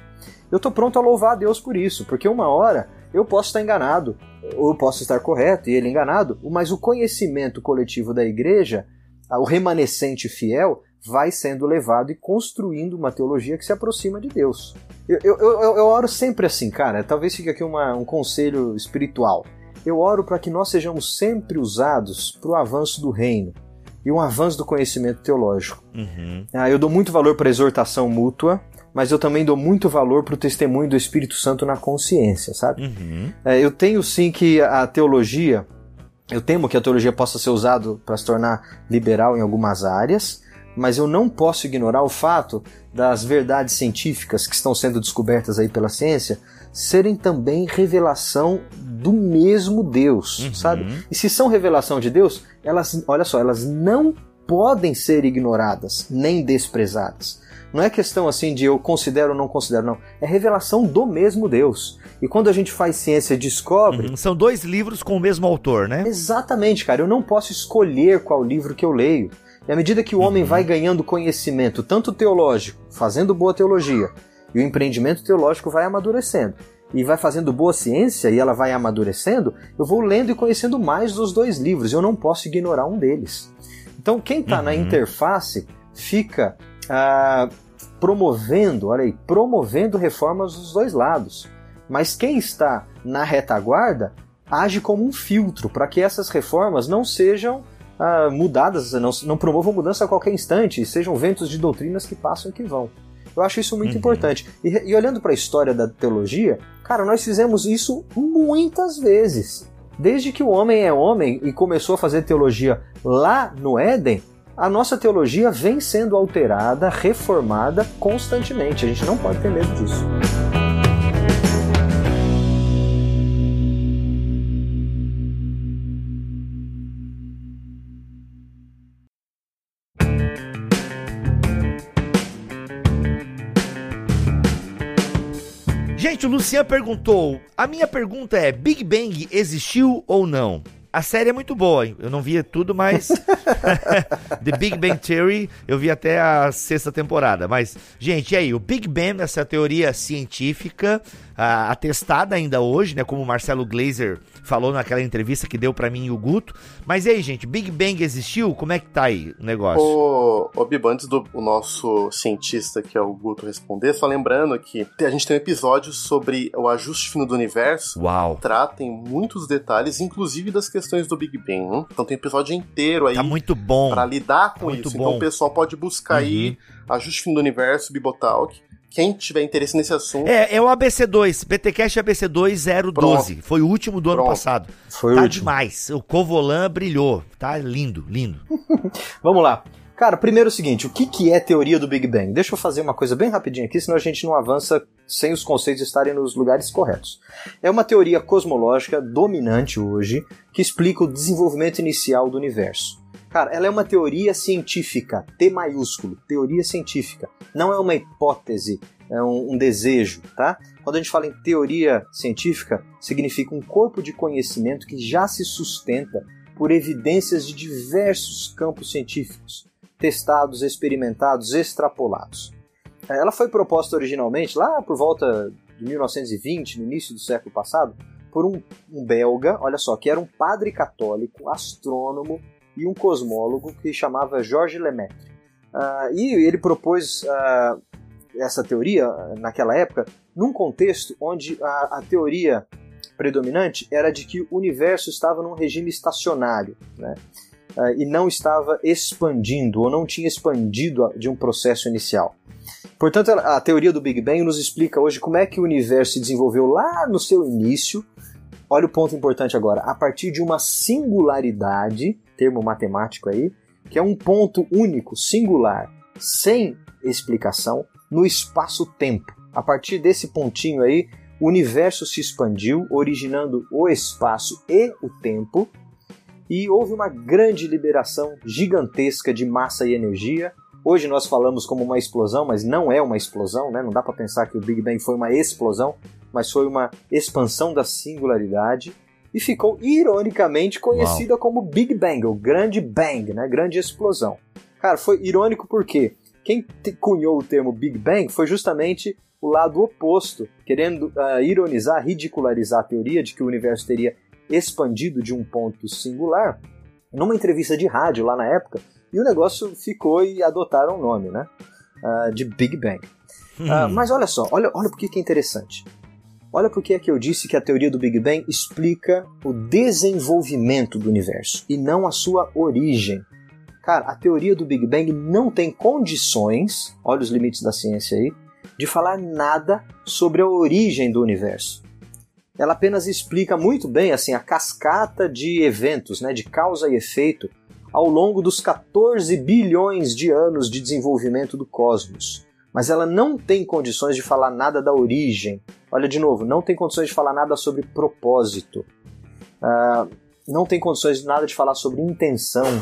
Eu estou pronto a louvar a Deus por isso, porque uma hora eu posso estar enganado, ou eu posso estar correto e ele enganado, mas o conhecimento coletivo da igreja, o remanescente fiel, vai sendo levado e construindo uma teologia que se aproxima de Deus. Eu, eu, eu, eu oro sempre assim, cara. Talvez fique aqui uma, um conselho espiritual. Eu oro para que nós sejamos sempre usados para o avanço do reino e um avanço do conhecimento teológico. Uhum. Ah, eu dou muito valor para a exortação mútua, mas eu também dou muito valor para o testemunho do Espírito Santo na consciência, sabe? Uhum. É, eu tenho sim que a teologia, eu temo que a teologia possa ser usada para se tornar liberal em algumas áreas, mas eu não posso ignorar o fato das verdades científicas que estão sendo descobertas aí pela ciência serem também revelação do mesmo Deus, uhum. sabe? E se são revelação de Deus, elas, olha só, elas não podem ser ignoradas nem desprezadas. Não é questão assim de eu considero ou não considero, não. É revelação do mesmo Deus. E quando a gente faz ciência descobre. Uhum, são dois livros com o mesmo autor, né? Exatamente, cara. Eu não posso escolher qual livro que eu leio. E à medida que o homem uhum. vai ganhando conhecimento, tanto teológico, fazendo boa teologia, e o empreendimento teológico vai amadurecendo, e vai fazendo boa ciência e ela vai amadurecendo, eu vou lendo e conhecendo mais dos dois livros. Eu não posso ignorar um deles. Então, quem está uhum. na interface fica ah, promovendo, olha aí, promovendo reformas dos dois lados. Mas quem está na retaguarda age como um filtro para que essas reformas não sejam ah, mudadas, não, não promovam mudança a qualquer instante, sejam ventos de doutrinas que passam e que vão. Eu acho isso muito uhum. importante. E, e olhando para a história da teologia, cara, nós fizemos isso muitas vezes. Desde que o homem é homem e começou a fazer teologia lá no Éden, a nossa teologia vem sendo alterada, reformada constantemente. A gente não pode ter medo disso. Gente, o Lucian perguntou: a minha pergunta é: Big Bang existiu ou não? A série é muito boa, eu não via tudo, mas The Big Bang Theory eu vi até a sexta temporada. Mas, gente, e aí? O Big Bang, essa teoria científica, atestada ainda hoje, né? Como o Marcelo Glazer falou naquela entrevista que deu para mim e o Guto. Mas e aí, gente, Big Bang existiu? Como é que tá aí o negócio? O, o Bibo, antes do nosso cientista, que é o Guto, responder, só lembrando que a gente tem um episódio sobre o ajuste fino do universo. Uau! Trata em muitos detalhes, inclusive das questões do Big Bang. Hein? Então tem um episódio inteiro aí. Tá muito bom. Pra lidar com muito isso. Bom. Então o pessoal pode buscar uhum. aí ajuste fino do universo, Bibotalk quem tiver interesse nesse assunto. É, é o ABC2, BTcast ABC2 012. Foi o último do Pronto. ano passado. Foi tá demais. O Covolan brilhou. Tá lindo, lindo. Vamos lá. Cara, primeiro é o seguinte, o que, que é teoria do Big Bang? Deixa eu fazer uma coisa bem rapidinho aqui, senão a gente não avança sem os conceitos estarem nos lugares corretos. É uma teoria cosmológica dominante hoje que explica o desenvolvimento inicial do universo. Cara, ela é uma teoria científica, T maiúsculo, teoria científica. Não é uma hipótese, é um, um, desejo, tá? Quando a gente fala em teoria científica, significa um corpo de conhecimento que já se sustenta por evidências de diversos campos científicos, testados, experimentados, extrapolados. Ela foi proposta originalmente lá por volta de 1920, no início do século passado, por um, um belga, olha só, que era um padre católico, astrônomo, e um cosmólogo que chamava Georges Lemaitre. Uh, e ele propôs uh, essa teoria, naquela época, num contexto onde a, a, teoria predominante era de que o universo estava num regime estacionário, né? Uh, e não estava expandindo, ou não tinha expandido de um processo inicial. Portanto, a teoria do Big Bang nos explica hoje como é que o universo se desenvolveu lá no seu início. Olha o ponto importante agora. A partir de uma singularidade termo matemático aí, que é um ponto único, singular, sem explicação, no espaço-tempo. A partir desse pontinho aí, o universo se expandiu, originando o espaço e o tempo, e houve uma grande liberação gigantesca de massa e energia, Hoje nós falamos como uma explosão, mas não é uma explosão, né? Não dá para pensar que o Big Bang foi uma explosão, mas foi uma expansão da singularidade e ficou ironicamente conhecida Uau. como Big Bang, o grande bang, né? Grande explosão. Cara, foi irônico porque quem cunhou o termo Big Bang foi justamente o lado oposto, querendo uh, ironizar, ridicularizar a teoria de que o universo teria expandido de um ponto singular, numa entrevista de rádio lá na época, e o negócio ficou e adotaram o nome, né? Uh, de Big Bang. Uh, mas olha só, olha, olha por que é interessante. Olha por que é que eu disse que a teoria do Big Bang explica o desenvolvimento do universo e não a sua origem. Cara, a teoria do Big Bang não tem condições, olha os limites da ciência aí, de falar nada sobre a origem do universo. Ela apenas explica muito bem assim a cascata de eventos, né, de causa e efeito ao longo dos 14 bilhões de anos de desenvolvimento do cosmos mas ela não tem condições de falar nada da origem. Olha de novo, não tem condições de falar nada sobre propósito. Uh, não tem condições de nada de falar sobre intenção.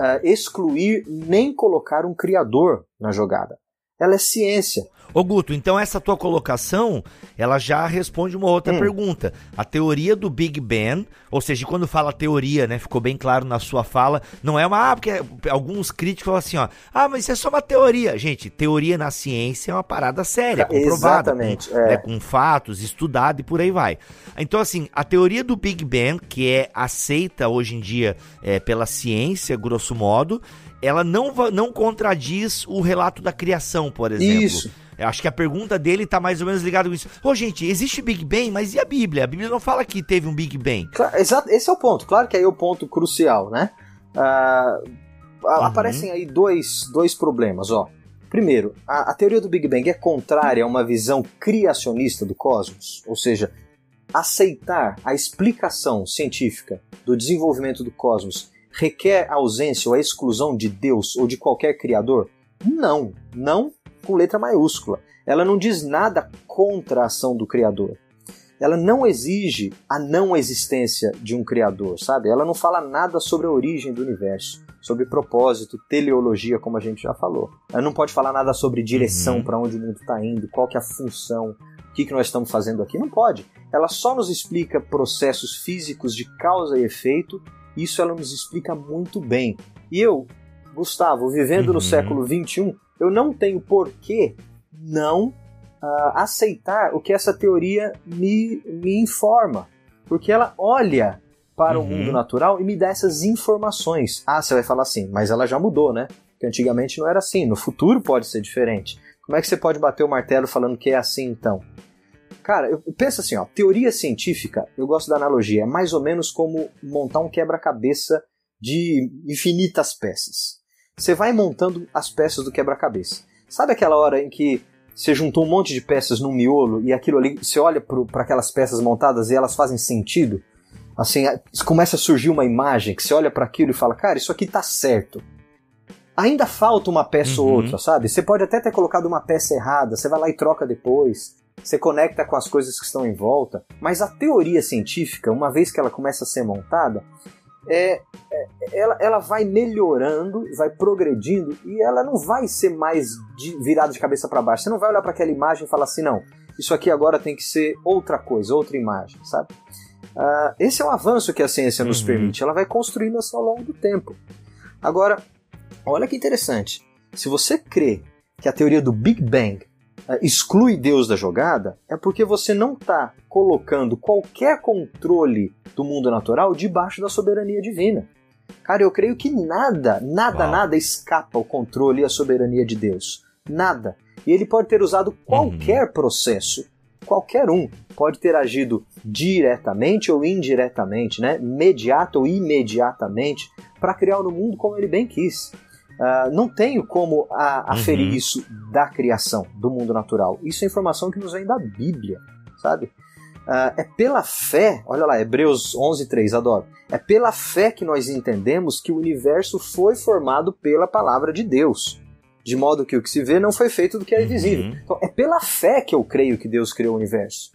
Uh, excluir nem colocar um criador na jogada. Ela é ciência. Ô Guto, então essa tua colocação, ela já responde uma outra hum. pergunta. A teoria do Big Bang, ou seja, quando fala teoria, né, ficou bem claro na sua fala, não é uma, ah, porque alguns críticos falam assim, ó, ah, mas isso é só uma teoria. Gente, teoria na ciência é uma parada séria, comprovada. Exatamente. Com, é. né, com fatos, estudado e por aí vai. Então, assim, a teoria do Big Bang, que é aceita hoje em dia é, pela ciência, grosso modo, ela não, não contradiz o relato da criação, por exemplo. Isso. Eu acho que a pergunta dele tá mais ou menos ligada com isso. Ô, gente, existe Big Bang, mas e a Bíblia? A Bíblia não fala que teve um Big Bang. Claro, exato, esse é o ponto. Claro que aí é o ponto crucial, né? Uh, uhum. Aparecem aí dois, dois problemas, ó. Primeiro, a, a teoria do Big Bang é contrária a uma visão criacionista do cosmos, ou seja, aceitar a explicação científica do desenvolvimento do cosmos requer a ausência ou a exclusão de Deus ou de qualquer criador? Não, não com letra maiúscula. Ela não diz nada contra a ação do Criador. Ela não exige a não existência de um Criador, sabe? Ela não fala nada sobre a origem do universo, sobre propósito, teleologia, como a gente já falou. Ela não pode falar nada sobre direção, uhum. para onde o mundo está indo, qual que é a função, o que, que nós estamos fazendo aqui. Não pode. Ela só nos explica processos físicos de causa e efeito. Isso ela nos explica muito bem. E eu, Gustavo, vivendo uhum. no século XXI, eu não tenho por que não uh, aceitar o que essa teoria me, me informa. Porque ela olha para uhum. o mundo natural e me dá essas informações. Ah, você vai falar assim, mas ela já mudou, né? Porque antigamente não era assim, no futuro pode ser diferente. Como é que você pode bater o martelo falando que é assim então? Cara, eu penso assim, ó, teoria científica, eu gosto da analogia, é mais ou menos como montar um quebra-cabeça de infinitas peças você vai montando as peças do quebra-cabeça. Sabe aquela hora em que você juntou um monte de peças num miolo e aquilo ali, você olha para aquelas peças montadas e elas fazem sentido? Assim, começa a surgir uma imagem que você olha para aquilo e fala, cara, isso aqui tá certo. Ainda falta uma peça uhum. ou outra, sabe? Você pode até ter colocado uma peça errada, você vai lá e troca depois, você conecta com as coisas que estão em volta, mas a teoria científica, uma vez que ela começa a ser montada, é, é, ela, ela vai melhorando, vai progredindo e ela não vai ser mais de, virada de cabeça para baixo. Você não vai olhar para aquela imagem e falar assim, não, isso aqui agora tem que ser outra coisa, outra imagem, sabe? Uh, esse é o avanço que a ciência nos uhum. permite. Ela vai construindo isso ao longo do tempo. Agora, olha que interessante. Se você crê que a teoria do Big Bang exclui Deus da jogada, é porque você não está colocando qualquer controle do mundo natural debaixo da soberania divina. Cara, eu creio que nada, nada, Uau. nada escapa ao controle e à soberania de Deus. Nada. E ele pode ter usado qualquer uhum. processo, qualquer um, pode ter agido diretamente ou indiretamente, né? Mediato ou imediatamente, para criar no mundo como ele bem quis. Uh, não tenho como a, aferir uhum. isso da criação, do mundo natural. Isso é informação que nos vem da Bíblia, sabe? Uh, é pela fé, olha lá, Hebreus 11, 3, adoro. É pela fé que nós entendemos que o universo foi formado pela palavra de Deus. De modo que o que se vê não foi feito do que é invisível. Uhum. Então, é pela fé que eu creio que Deus criou o universo.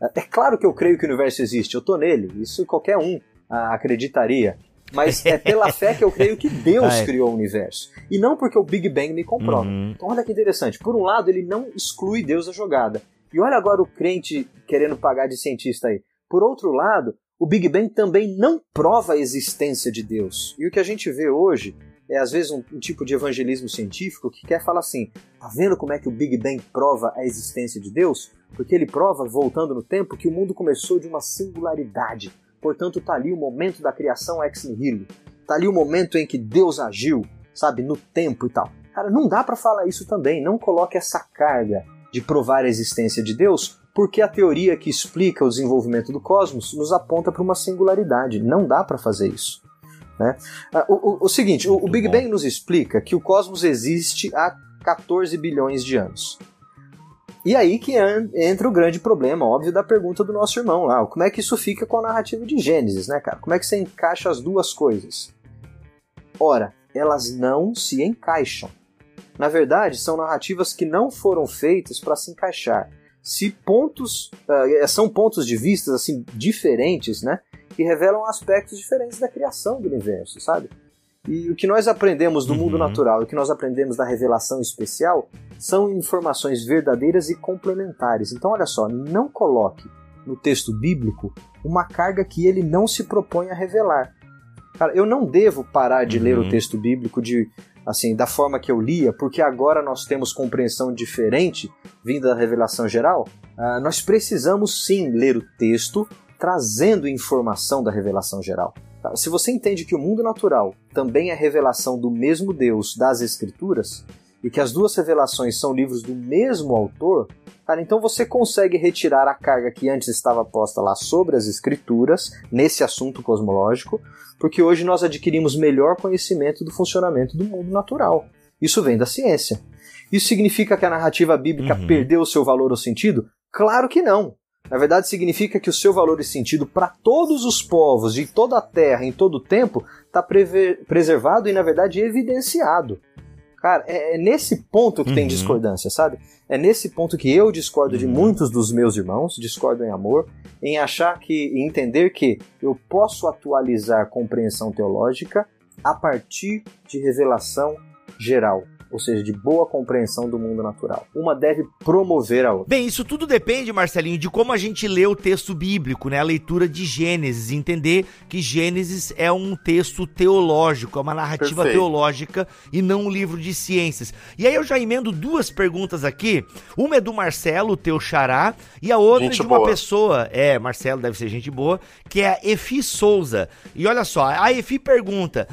É, é claro que eu creio que o universo existe, eu estou nele, isso qualquer um uh, acreditaria. Mas é pela fé que eu creio que Deus é. criou o universo. E não porque o Big Bang me comprova. Uhum. Então olha que interessante. Por um lado, ele não exclui Deus da jogada. E olha agora o crente querendo pagar de cientista aí. Por outro lado, o Big Bang também não prova a existência de Deus. E o que a gente vê hoje é às vezes um, um, tipo de evangelismo científico que quer falar assim: tá vendo como é que o Big Bang prova a existência de Deus? Porque ele prova, voltando no tempo, que o mundo começou de uma singularidade. Portanto, tá ali o momento da criação ex nihilo. Tá ali o momento em que Deus agiu, sabe, no tempo e tal. Cara, não dá para falar isso também. Não coloque essa carga de provar a existência de Deus, porque a teoria que explica o desenvolvimento do cosmos nos aponta para uma singularidade. Não dá para fazer isso. Né? Ah, o, o, o seguinte, o, o Big Bang nos explica que o cosmos existe há 14 bilhões de anos. E aí que entra o grande problema, óbvio, da pergunta do nosso irmão lá. Como é que isso fica com a narrativa de Gênesis, né, cara? Como é que você encaixa as duas coisas? Ora, elas não se encaixam. Na verdade, são narrativas que não foram feitas para se encaixar. Se pontos uh, são pontos de vista assim diferentes, né? que revelam aspectos diferentes da criação do universo, sabe? E o que nós aprendemos do uhum. mundo natural e o que nós aprendemos da revelação especial são informações verdadeiras e complementares. Então, olha só, não coloque no texto bíblico uma carga que ele não se propõe a revelar. Cara, eu não devo parar de uhum. ler o uhum. texto bíblico de assim da forma que eu lia, porque agora nós temos compreensão diferente vinda da revelação geral. Uh, nós precisamos sim ler o texto trazendo informação da revelação geral. Tá? Se você entende que o mundo natural também é revelação do mesmo Deus das Escrituras, e que as duas revelações são livros do mesmo autor, cara, então você consegue retirar a carga que antes estava posta lá sobre as Escrituras, nesse assunto cosmológico, porque hoje nós adquirimos melhor conhecimento do funcionamento do mundo natural. Isso vem da ciência. Isso significa que a narrativa bíblica uhum. perdeu o seu valor ou sentido? Claro que não. Na verdade, significa que o seu valor e sentido para todos os povos de toda a Terra, em todo o tempo, está preservado e, na verdade, evidenciado. Cara, é, é nesse ponto que uhum. tem discordância, sabe? É nesse ponto que eu discordo uhum. de muitos dos meus irmãos, discordo em amor, em achar que, em entender que eu posso atualizar compreensão teológica a partir de revelação geral ou seja, de boa compreensão do mundo natural. Uma deve promover a outra. Bem, isso tudo depende, Marcelinho, de como a gente lê o texto bíblico, né? A leitura de Gênesis, entender que Gênesis é um texto teológico, é uma narrativa Perfeito. teológica e não um livro de ciências. E aí eu já emendo duas perguntas aqui. Uma é do Marcelo, teu xará, e a outra gente é de uma boa. pessoa, é, Marcelo deve ser gente boa, que é a Efi Souza. E olha só, a Efi pergunta: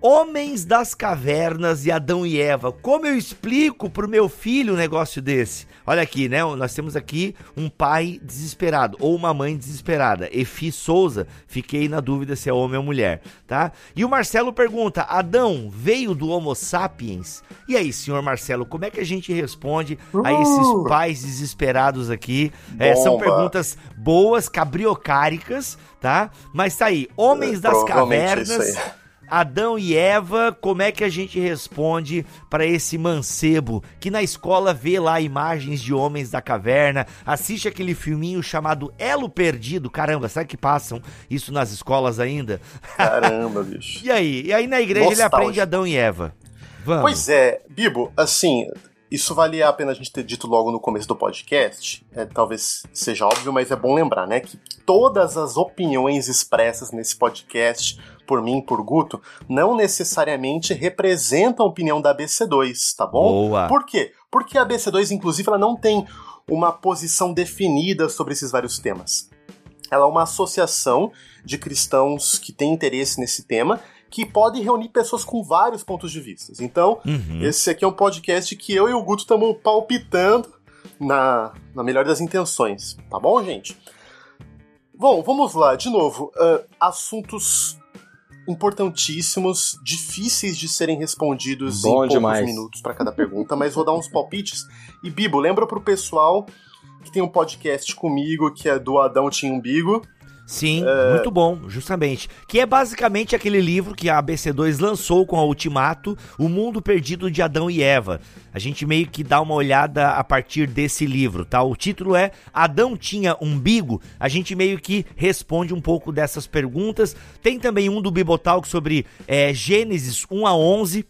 Homens das cavernas e Adão e Eva. Como eu explico pro meu filho um negócio desse? Olha aqui, né? Nós temos aqui um pai desesperado ou uma mãe desesperada. Efi Souza, fiquei na dúvida se é homem ou mulher, tá? E o Marcelo pergunta: Adão veio do Homo sapiens? E aí, senhor Marcelo, como é que a gente responde a esses pais desesperados aqui? É, são perguntas boas, cabriocáricas, tá? Mas tá aí, homens das cavernas Adão e Eva, como é que a gente responde para esse mancebo que na escola vê lá imagens de homens da caverna, assiste aquele filminho chamado Elo Perdido? Caramba, será que passam isso nas escolas ainda? Caramba, bicho. e aí? E aí na igreja ele aprende Adão e Eva. Vamos. Pois é, Bibo, assim, isso valia a pena a gente ter dito logo no começo do podcast. É, talvez seja óbvio, mas é bom lembrar, né? Que todas as opiniões expressas nesse podcast por mim, por Guto, não necessariamente representam a opinião da ABC2, tá bom? Boa. Por quê? Porque a ABC2, inclusive, ela não tem uma posição definida sobre esses vários temas. Ela é uma associação de cristãos que têm interesse nesse tema que pode reunir pessoas com vários pontos de vista. Então, uhum. esse aqui é um podcast que eu e o Guto estamos palpitando na, na melhor das intenções, tá bom, gente? Bom, vamos lá, de novo. Uh, assuntos importantíssimos, difíceis de serem respondidos Bom em demais. poucos minutos para cada pergunta, mas vou dar uns palpites. E Bibo, lembra pro pessoal que tem um podcast comigo que é do Adão Tinha Umbigo. Sim, é... muito bom, justamente. Que é basicamente aquele livro que a ABC2 lançou com a Ultimato, O Mundo Perdido de Adão e Eva. A gente meio que dá uma olhada a partir desse livro, tá? O título é Adão tinha umbigo? A gente meio que responde um pouco dessas perguntas. Tem também um do Bibotalk sobre é, Gênesis 1 a 11,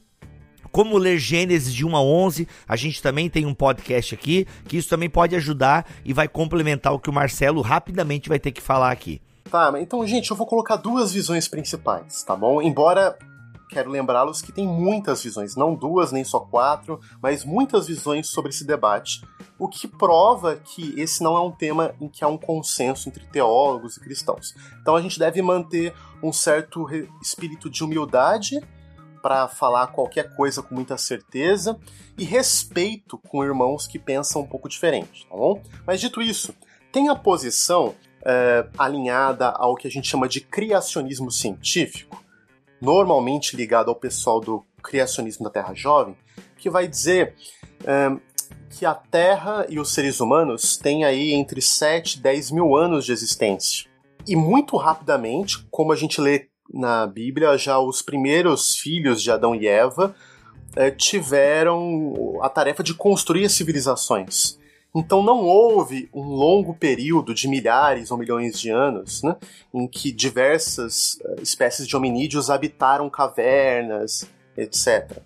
como ler Gênesis de 1 a 11. A gente também tem um podcast aqui, que isso também pode ajudar e vai complementar o que o Marcelo rapidamente vai ter que falar aqui. Tá, então, gente, eu vou colocar duas visões principais, tá bom? Embora quero lembrá-los que tem muitas visões, não duas nem só quatro, mas muitas visões sobre esse debate, o que prova que esse não é um tema em que há um consenso entre teólogos e cristãos. Então a gente deve manter um certo espírito de humildade para falar qualquer coisa com muita certeza e respeito com irmãos que pensam um pouco diferente, tá bom? Mas dito isso, tem a posição é, alinhada ao que a gente chama de criacionismo científico, normalmente ligado ao pessoal do criacionismo da Terra Jovem, que vai dizer é, que a Terra e os seres humanos têm aí entre 7 e 10 mil anos de existência. E muito rapidamente, como a gente lê na Bíblia, já os primeiros filhos de Adão e Eva é, tiveram a tarefa de construir as civilizações. Então não houve um longo período de milhares ou milhões de anos né, em que diversas uh, espécies de hominídeos habitaram cavernas, etc.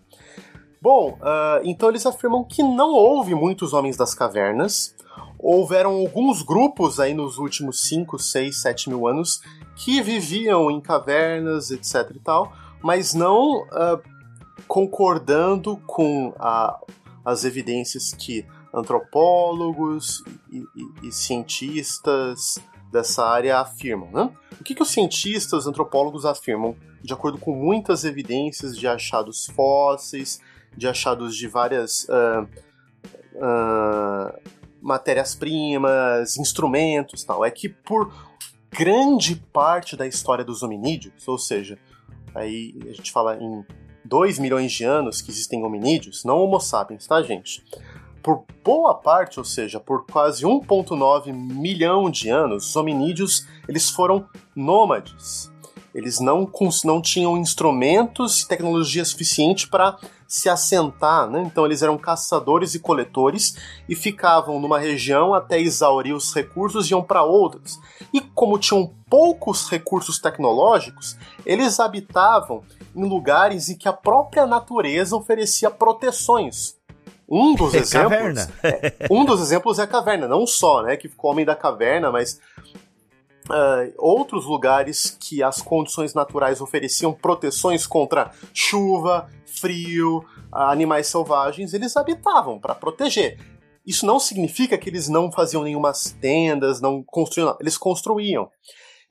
Bom, uh, então eles afirmam que não houve muitos homens das cavernas. Houveram alguns grupos aí nos últimos 5, 6, 7 mil anos que viviam em cavernas, etc e tal, mas não uh, concordando com a, as evidências que antropólogos e, e, e cientistas dessa área afirmam. Né? O que, que os cientistas, antropólogos afirmam, de acordo com muitas evidências de achados fósseis, de achados de várias uh, uh, matérias-primas, instrumentos tal, é que por grande parte da história dos hominídeos, ou seja, aí a gente fala em 2 milhões de anos que existem hominídeos, não homo sapiens, tá, gente? Por boa parte, ou seja, por quase 1.9 milhão de anos, os hominídeos eles foram nômades. Eles não, não tinham instrumentos e tecnologia suficiente para se assentar, né? Então eles eram caçadores e coletores e ficavam numa região até exaurir os recursos e iam para outras. E como tinham poucos recursos tecnológicos, eles habitavam em lugares em que a própria natureza oferecia proteções. Um dos é exemplos, é, um dos exemplos é a caverna, não só, né, que ficou homem da caverna, mas Uh, outros lugares que as condições naturais ofereciam proteções contra chuva, frio, uh, animais selvagens, eles habitavam para proteger. Isso não significa que eles não faziam nenhuma tendas, não construíam, eles construíam.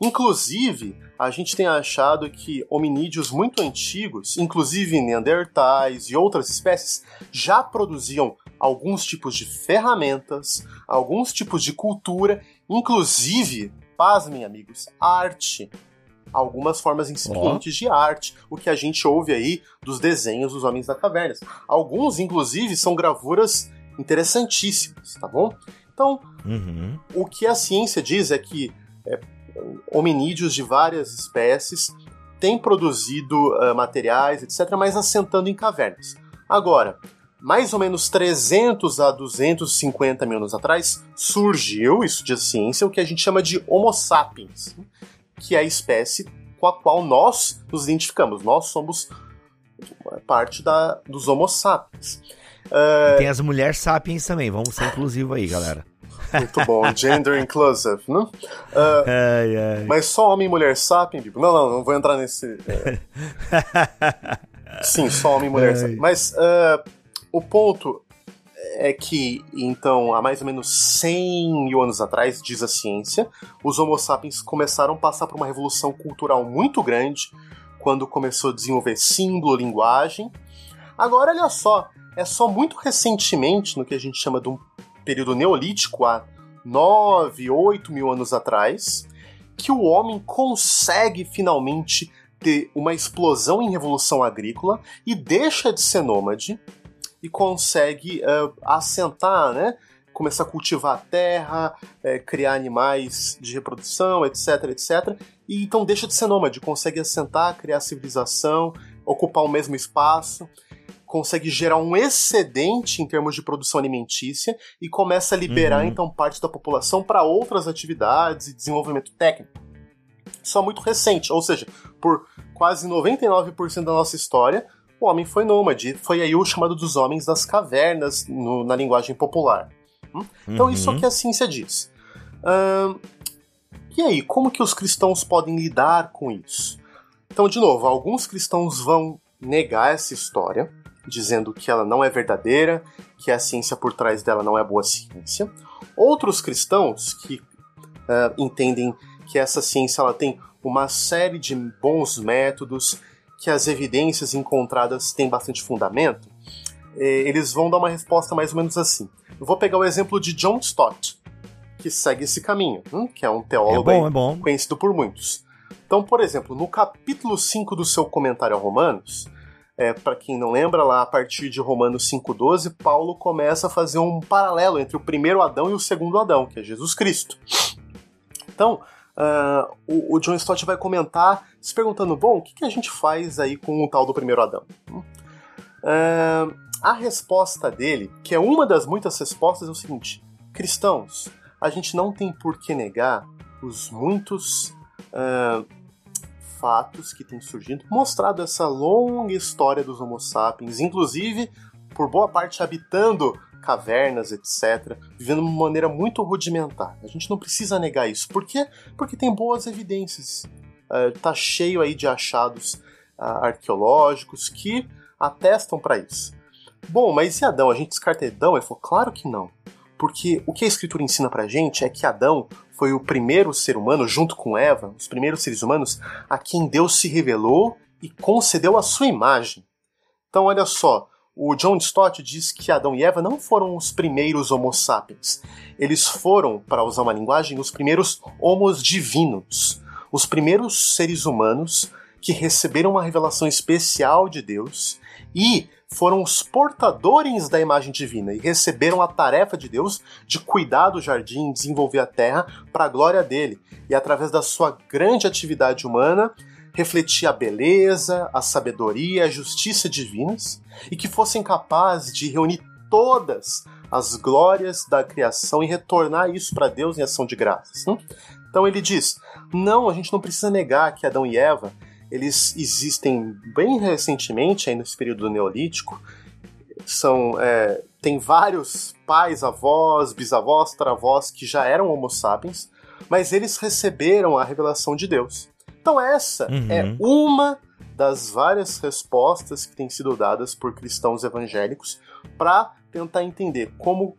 Inclusive, a gente tem achado que hominídeos muito antigos, inclusive neandertais e outras espécies, já produziam alguns tipos de ferramentas, alguns tipos de cultura, inclusive pasmem, amigos, arte. Algumas formas incipientes oh. de arte, o que a gente ouve aí dos desenhos dos Homens da Caverna. Alguns, inclusive, são gravuras interessantíssimas, tá bom? Então, uhum. o que a ciência diz é que é, hominídeos de várias espécies têm produzido uh, materiais, etc., mas assentando em cavernas. Agora, mais ou menos 300 a 250 mil anos atrás, surgiu, isso de ciência, o que a gente chama de Homo sapiens, que é a espécie com a qual nós nos identificamos. Nós somos parte da, dos Homo sapiens. Uh... tem as mulheres sapiens também, vamos ser inclusivos aí, galera. Muito bom, gender inclusive, né? Uh, ai, ai. Mas só homem e mulher sapien, Bibo? Não, não, não vou entrar nesse. É... Sim, só homem e mulher sapien. Mas uh, o ponto é que, então, há mais ou menos 100 mil anos atrás, diz a ciência, os Homo sapiens começaram a passar por uma revolução cultural muito grande quando começou a desenvolver símbolo, linguagem. Agora, olha só, é só muito recentemente, no que a gente chama de um período neolítico, há 9, 8 mil anos atrás, que o homem consegue finalmente ter uma explosão em revolução agrícola e deixa de ser nômade e consegue uh, assentar, né? começar a cultivar a terra, é, criar animais de reprodução, etc, etc. E então deixa de ser nômade, consegue assentar, criar civilização, ocupar o mesmo espaço, consegue gerar um excedente em termos de produção alimentícia e começa a liberar Uhum. então parte da população para outras atividades e desenvolvimento técnico. Isso é muito recente, ou seja, por quase 99% da nossa história, o homem foi nômade. Foi aí o chamado dos homens das cavernas, no- na linguagem popular. Hum? Então, isso é o que a ciência diz. E aí, como que os cristãos podem lidar com isso? Então, de novo, alguns cristãos vão negar essa história, dizendo que ela não é verdadeira, que a ciência por trás dela não é boa ciência. Outros cristãos que ah, entendem que essa ciência ela tem uma série de bons métodos, que as evidências encontradas têm bastante fundamento, eh, eles vão dar uma resposta mais ou menos assim. Eu vou pegar o exemplo de John Stott, que segue esse caminho, hum, que é um É teólogo bom, aí é bom. conhecido por muitos. Então, por exemplo, no capítulo 5 do seu comentário a Romanos, é, para quem não lembra, lá a partir de Romanos 5,12, Paulo começa a fazer um paralelo entre o primeiro Adão e o segundo Adão, que é Jesus Cristo. Então, ah, o, o John Stott vai comentar se perguntando: bom, o que, que a gente faz aí com o tal do primeiro Adão? Ah, a resposta dele, que é uma das muitas respostas, é o seguinte: cristãos, a gente não tem por que negar os muitos ah, fatos que têm surgido, mostrado essa longa história dos Homo sapiens, inclusive por boa parte habitando cavernas, etc., vivendo de uma maneira muito rudimentar. A gente não precisa negar isso. Por quê? Porque tem boas evidências. Tá cheio aí de achados ah, arqueológicos que atestam para isso. Bom, mas e Adão? A gente descarta Adão? Ele falou, claro que não. Porque o que a escritura ensina pra gente é que Adão foi o primeiro ser humano, junto com Eva, os primeiros seres humanos, a quem Deus se revelou e concedeu a sua imagem. Então, olha só, o John Stott diz que Adão e Eva não foram os primeiros Homo sapiens. Eles foram, para usar uma linguagem, os primeiros Homos divinos. Os primeiros seres humanos que receberam uma revelação especial de Deus e foram os portadores da imagem divina e receberam a tarefa de Deus de cuidar do jardim, desenvolver a terra para a glória dele. E através da sua grande atividade humana, refletir a beleza, a sabedoria, a justiça divinas e que fossem capazes de reunir todas as glórias da criação e retornar isso para Deus em ação de graças. hum? Então ele diz: não, a gente não precisa negar que Adão e Eva eles existem bem recentemente, aí nesse período do Neolítico. São, é, tem vários pais, avós, bisavós, travós que já eram Homo sapiens, mas eles receberam a revelação de Deus. Então essa Uhum. é uma das várias respostas que têm sido dadas por cristãos evangélicos para tentar entender como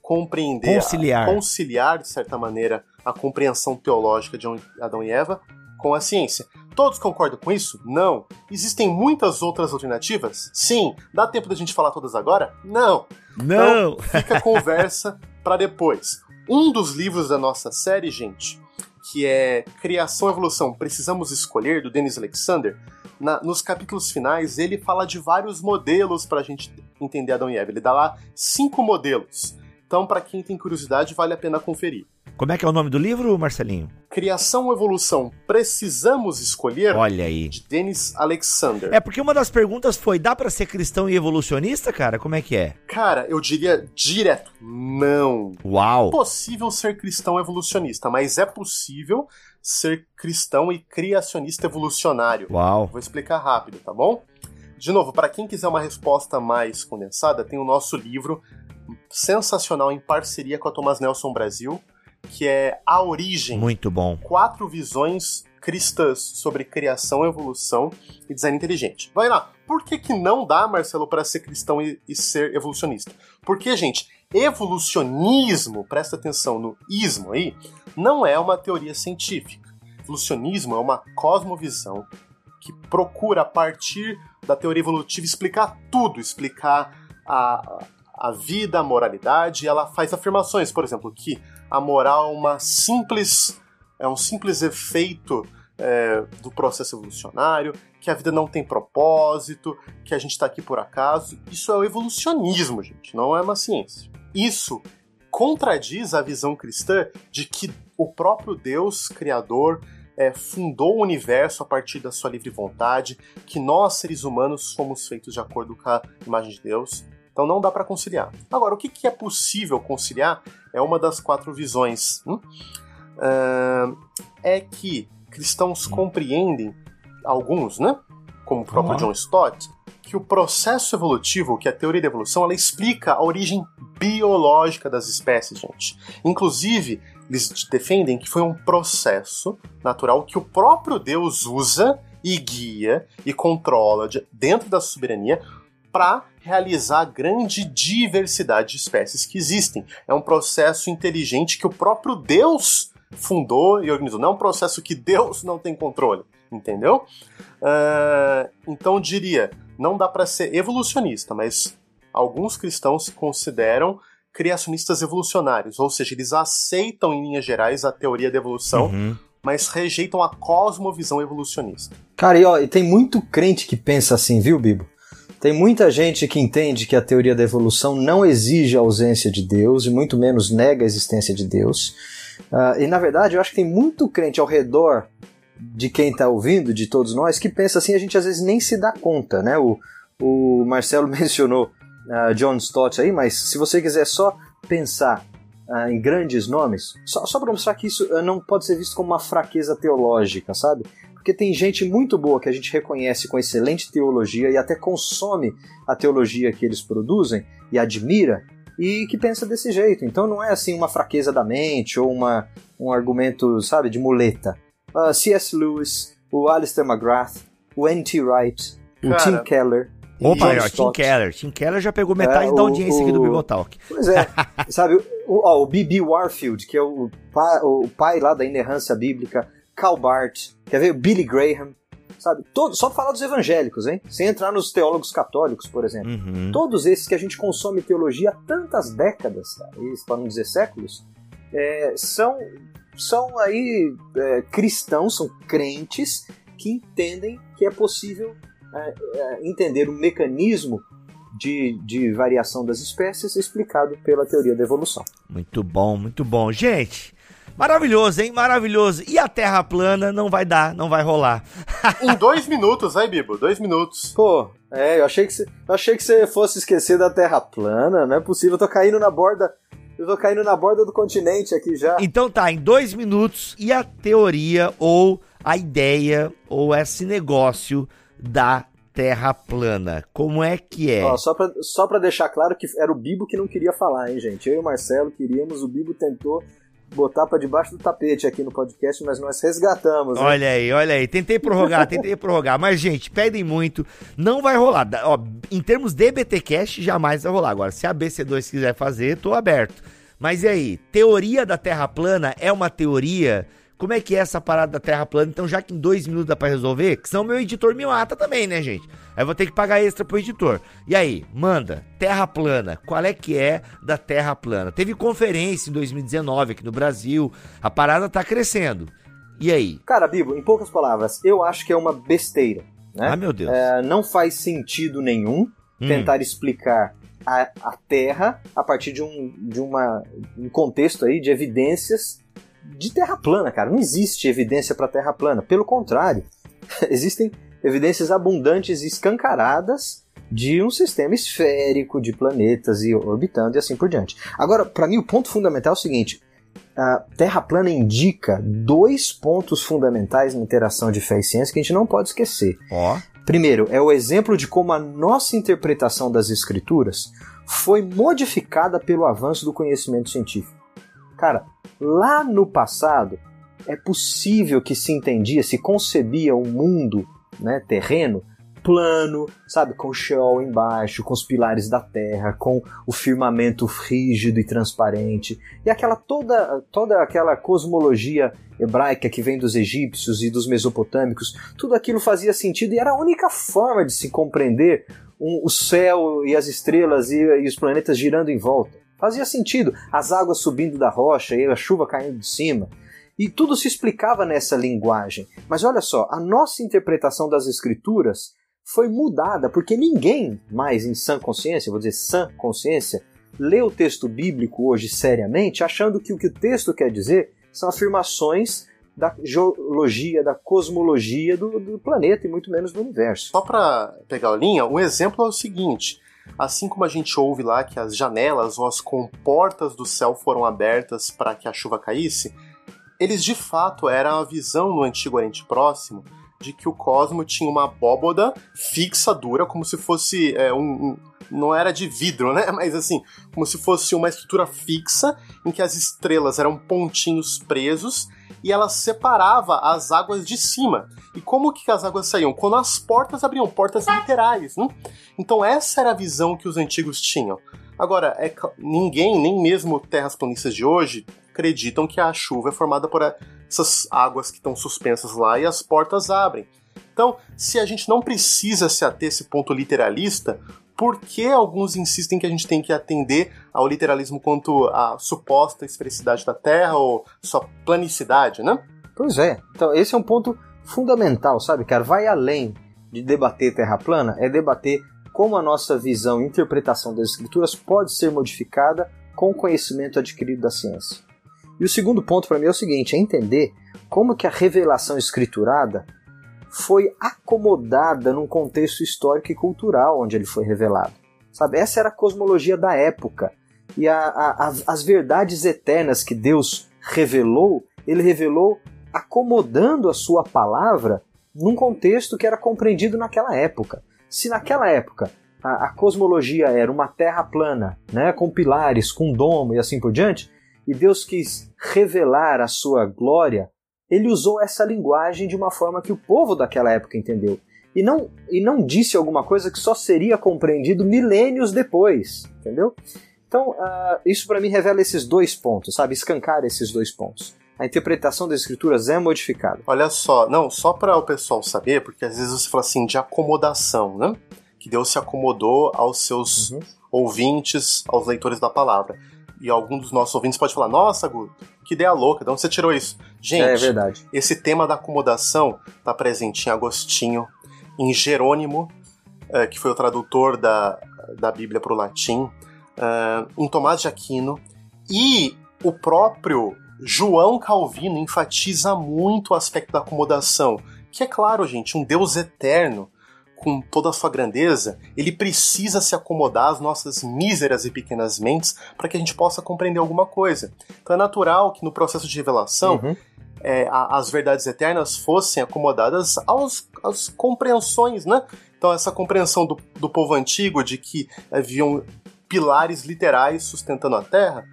compreender, Conciliar. conciliar de certa maneira a compreensão teológica de Adão e Eva com a ciência. Todos concordam com isso? Não. Existem muitas outras alternativas? Sim. Dá tempo da gente falar todas agora? Não. Não! Fica a conversa para depois. Um dos livros da nossa série, gente, que é Criação e Evolução, Precisamos Escolher, do Dennis Alexander, na- nos capítulos finais ele fala de vários modelos para a gente entender Adão e Eva. Ele dá lá cinco modelos. Então, para quem tem curiosidade, vale a pena conferir. Como é que é o nome do livro, Marcelinho? Criação ou Evolução, Precisamos Escolher, Olha aí. de Dennis Alexander. É porque uma das perguntas foi: dá pra ser cristão e evolucionista, cara? Como é que é? Cara, eu diria direto, não. Uau! possível ser cristão evolucionista, mas é possível ser cristão e criacionista evolucionário. Uau! Vou explicar rápido, tá bom? De novo, para quem quiser uma resposta mais condensada, tem o nosso livro sensacional em parceria com a Thomas Nelson Brasil, que é A Origem. Muito bom. Quatro visões cristãs sobre criação, evolução e design inteligente. Vai lá. Por que, que não dá, Marcelo, para ser cristão e, e ser evolucionista? Porque, gente, evolucionismo, presta atenção no ismo aí, não é uma teoria científica. Evolucionismo é uma cosmovisão que procura, a partir da teoria evolutiva, explicar tudo, explicar a, a vida, a moralidade, ela faz afirmações, por exemplo, que a moral é uma simples é um simples efeito é, do processo evolucionário, que a vida não tem propósito, que a gente está aqui por acaso. Isso é o evolucionismo, gente, não é uma ciência. Isso contradiz a visão cristã de que o próprio Deus Criador é, fundou o universo a partir da sua livre vontade, que nós, seres humanos, somos feitos de acordo com a imagem de Deus. Então não dá para conciliar. Agora, o que, que, é possível conciliar é uma das quatro visões. Hum? Uh, é que cristãos compreendem, alguns, né? Como o próprio. John Stott, que o processo evolutivo, que é a teoria da evolução, ela explica a origem biológica das espécies, gente. Inclusive, eles defendem que foi um processo natural que o próprio Deus usa e guia e controla dentro da soberania para realizar a grande diversidade de espécies que existem. É um processo inteligente que o próprio Deus fundou e organizou. Não é um processo que Deus não tem controle, entendeu? Uh, então eu diria, não dá para ser evolucionista, mas alguns cristãos se consideram criacionistas evolucionários, ou seja, eles aceitam em linhas gerais a teoria da evolução, uhum. mas rejeitam a cosmovisão evolucionista. Cara, e, ó, e tem muito crente que pensa assim, viu, Bibo? Tem muita gente que entende que a teoria da evolução não exige a ausência de Deus e muito menos nega a existência de Deus. Uh, e na verdade, eu acho que tem muito crente ao redor de quem está ouvindo, de todos nós, que pensa assim, a gente às vezes nem se dá conta, né? O, o Marcelo mencionou uh, John Stott aí, mas se você quiser só pensar uh, em grandes nomes, só, só para mostrar que isso não pode ser visto como uma fraqueza teológica, sabe? Porque tem gente muito boa que a gente reconhece com excelente teologia e até consome a teologia que eles produzem e admira, e que pensa desse jeito. Então não é assim uma fraqueza da mente ou uma, um argumento, sabe, de muleta. Uh, C.S. Lewis, o Alistair McGrath, o N.T. Wright, Cara, o Tim Keller, Opa, ó, Tim Keller. Tim Keller já pegou metade é, da audiência o, aqui do Bibotalk. Pois é. sabe, o, ó, o B.B. Warfield, que é o pai, o pai lá da inerrância bíblica, Karl Barth, quer ver? Billy Graham, sabe? Todo, só falar dos evangélicos, hein? Sem entrar nos teólogos católicos, por exemplo. Uhum. Todos esses que a gente consome teologia há tantas décadas, para não dizer séculos, é, são, são aí é, cristãos, são crentes que entendem que é possível é, é, entender o mecanismo de, de variação das espécies explicado pela teoria da evolução. Muito bom, muito bom. Gente, Maravilhoso, hein? Maravilhoso. E a Terra plana não vai dar, não vai rolar. em dois minutos, aí, Bibo? Dois minutos. Pô, é, eu achei que você, eu achei que você fosse esquecer da Terra plana. Não é possível, eu tô caindo na borda. Eu tô caindo na borda do continente aqui já. Então tá, em dois minutos. E a teoria ou a ideia ou esse negócio da Terra plana. Como é que é? Ó, só, pra, só pra deixar claro que era o Bibo que não queria falar, hein, gente? Eu e o Marcelo queríamos, o Bibo tentou botar para debaixo do tapete aqui no podcast, mas nós resgatamos. Hein? Olha aí, olha aí. Tentei prorrogar, tentei prorrogar. Mas, gente, pedem muito. Não vai rolar. Ó, em termos de BTcast, jamais vai rolar. Agora, se a BC2 quiser fazer, tô aberto. Mas e aí? Teoria da Terra plana é uma teoria como é que é essa parada da Terra plana? Então, já que em dois minutos dá pra resolver, que senão meu editor me mata também, né, gente? Aí vou ter que pagar extra pro editor. E aí, manda, Terra plana, qual é que é da Terra plana? Teve conferência em 2019 aqui no Brasil, a parada tá crescendo. E aí? Cara, Bibo, em poucas palavras, eu acho que é uma besteira. Né? Ah, meu Deus. É, não faz sentido nenhum hum. tentar explicar a, a, Terra a partir de um, de uma, um contexto aí de evidências de terra plana, cara. Não existe evidência para terra plana. Pelo contrário, existem evidências abundantes e escancaradas de um sistema esférico de planetas e orbitando e assim por diante. Agora, para mim, o ponto fundamental é o seguinte: a Terra plana indica dois pontos fundamentais na interação de fé e ciência que a gente não pode esquecer. Oh. Primeiro, é o exemplo de como a nossa interpretação das escrituras foi modificada pelo avanço do conhecimento científico. Cara, lá no passado, é possível que se entendia, se concebia um mundo né, terreno plano, sabe, com o Sheol embaixo, com os pilares da terra, com o firmamento rígido e transparente, e aquela toda toda aquela cosmologia hebraica que vem dos egípcios e dos mesopotâmicos, tudo aquilo fazia sentido e era a única forma de se compreender um, o céu e as estrelas e, e os planetas girando em volta. Fazia sentido. As águas subindo da rocha e a chuva caindo de cima. E tudo se explicava nessa linguagem. Mas olha só, a nossa interpretação das escrituras foi mudada, porque ninguém mais em sã consciência, vou dizer sã consciência, lê o texto bíblico hoje seriamente achando que o que o texto quer dizer são afirmações da geologia, da cosmologia do, do planeta e muito menos do universo. Só para pegar a linha, o exemplo é o seguinte: assim como a gente ouve lá que as janelas ou as comportas do céu foram abertas para que a chuva caísse, eles de fato eram a visão no Antigo Oriente Próximo de que o cosmo tinha uma abóboda fixa, dura, como se fosse é, um, um, Não era de vidro, né? Mas assim, como se fosse uma estrutura fixa em que as estrelas eram pontinhos presos e ela separava as águas de cima. E como que as águas saíam? Quando as portas abriam, portas literais. Né? Então essa era a visão que os antigos tinham. Agora, é, ninguém, nem mesmo terras planistas de hoje, acreditam que a chuva é formada por essas águas que estão suspensas lá e as portas abrem. Então, se a gente não precisa se ater a esse ponto literalista, por que alguns insistem que a gente tem que atender ao literalismo quanto à suposta esfericidade da Terra ou sua planicidade, né? Pois é. Então, esse é um ponto fundamental, sabe, cara? Vai além de debater Terra plana, é debater como a nossa visão e interpretação das escrituras pode ser modificada com o conhecimento adquirido da ciência. E o segundo ponto para mim é o seguinte, é entender como que a revelação escriturada foi acomodada num contexto histórico e cultural onde ele foi revelado. Sabe, essa era a cosmologia da época. E a, a, a, as verdades eternas que Deus revelou, ele revelou acomodando a sua palavra num contexto que era compreendido naquela época. Se naquela época a, a cosmologia era uma terra plana, né, com pilares, com domo e assim por diante, e Deus quis revelar a sua glória ele usou essa linguagem de uma forma que o povo daquela época entendeu. E não, e não disse alguma coisa que só seria compreendido milênios depois, entendeu? Então, uh, isso para mim revela esses dois pontos, sabe? Escancar esses dois pontos. A interpretação das escrituras é modificada. Olha só, não, só para o pessoal saber, porque às vezes você fala assim de acomodação, né? Que Deus se acomodou aos seus uhum. ouvintes, aos leitores da palavra e algum dos nossos ouvintes pode falar: Nossa, Guto, que ideia louca, de onde você tirou isso? Gente, é verdade. esse tema da acomodação está presente em Agostinho, em Jerônimo, uh, que foi o tradutor da, da Bíblia para o latim, uh, em Tomás de Aquino, e o próprio João Calvino enfatiza muito o aspecto da acomodação, que é claro, gente, um Deus eterno com toda a sua grandeza, ele precisa se acomodar às nossas míseras e pequenas mentes para que a gente possa compreender alguma coisa. Então é natural que no processo de revelação uhum. é, a, as verdades eternas fossem acomodadas aos, às compreensões, né? Então essa compreensão do, do povo antigo de que haviam pilares literais sustentando a Terra,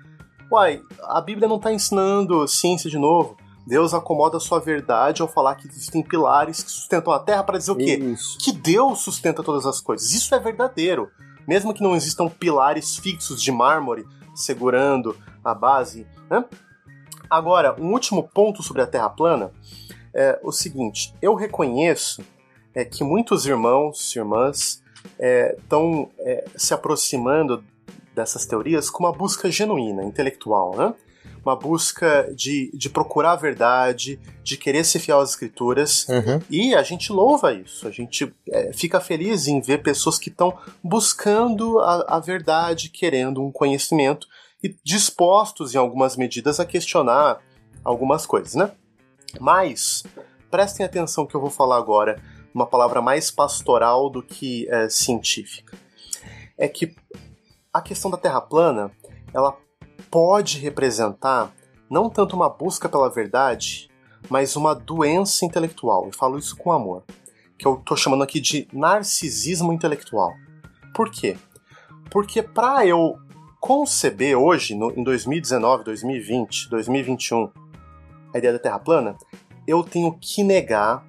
uai, a Bíblia não está ensinando ciência de novo. Deus acomoda a sua verdade ao falar que existem pilares que sustentam a terra para dizer o quê? Isso. Que Deus sustenta todas as coisas. Isso é verdadeiro. Mesmo que não existam pilares fixos de mármore segurando a base. Né? Agora, um último ponto sobre a Terra plana é o seguinte: eu reconheço é, que muitos irmãos e irmãs estão é, é, se aproximando dessas teorias com uma busca genuína, intelectual, né? Uma busca de, de procurar a verdade, de querer ser fiel às escrituras. Uhum. E a gente louva isso. A gente é, fica feliz em ver pessoas que estão buscando a, a verdade, querendo um conhecimento e dispostos, em algumas medidas, a questionar algumas coisas, né? Mas, prestem atenção que eu vou falar agora, uma palavra mais pastoral do que é, científica. É que a questão da Terra plana, ela pode representar não tanto uma busca pela verdade, mas uma doença intelectual. Eu falo isso com amor, que eu estou chamando aqui de narcisismo intelectual. Por quê? Porque para eu conceber hoje, no, em 2019, 2020, 2021, a ideia da Terra plana, eu tenho que negar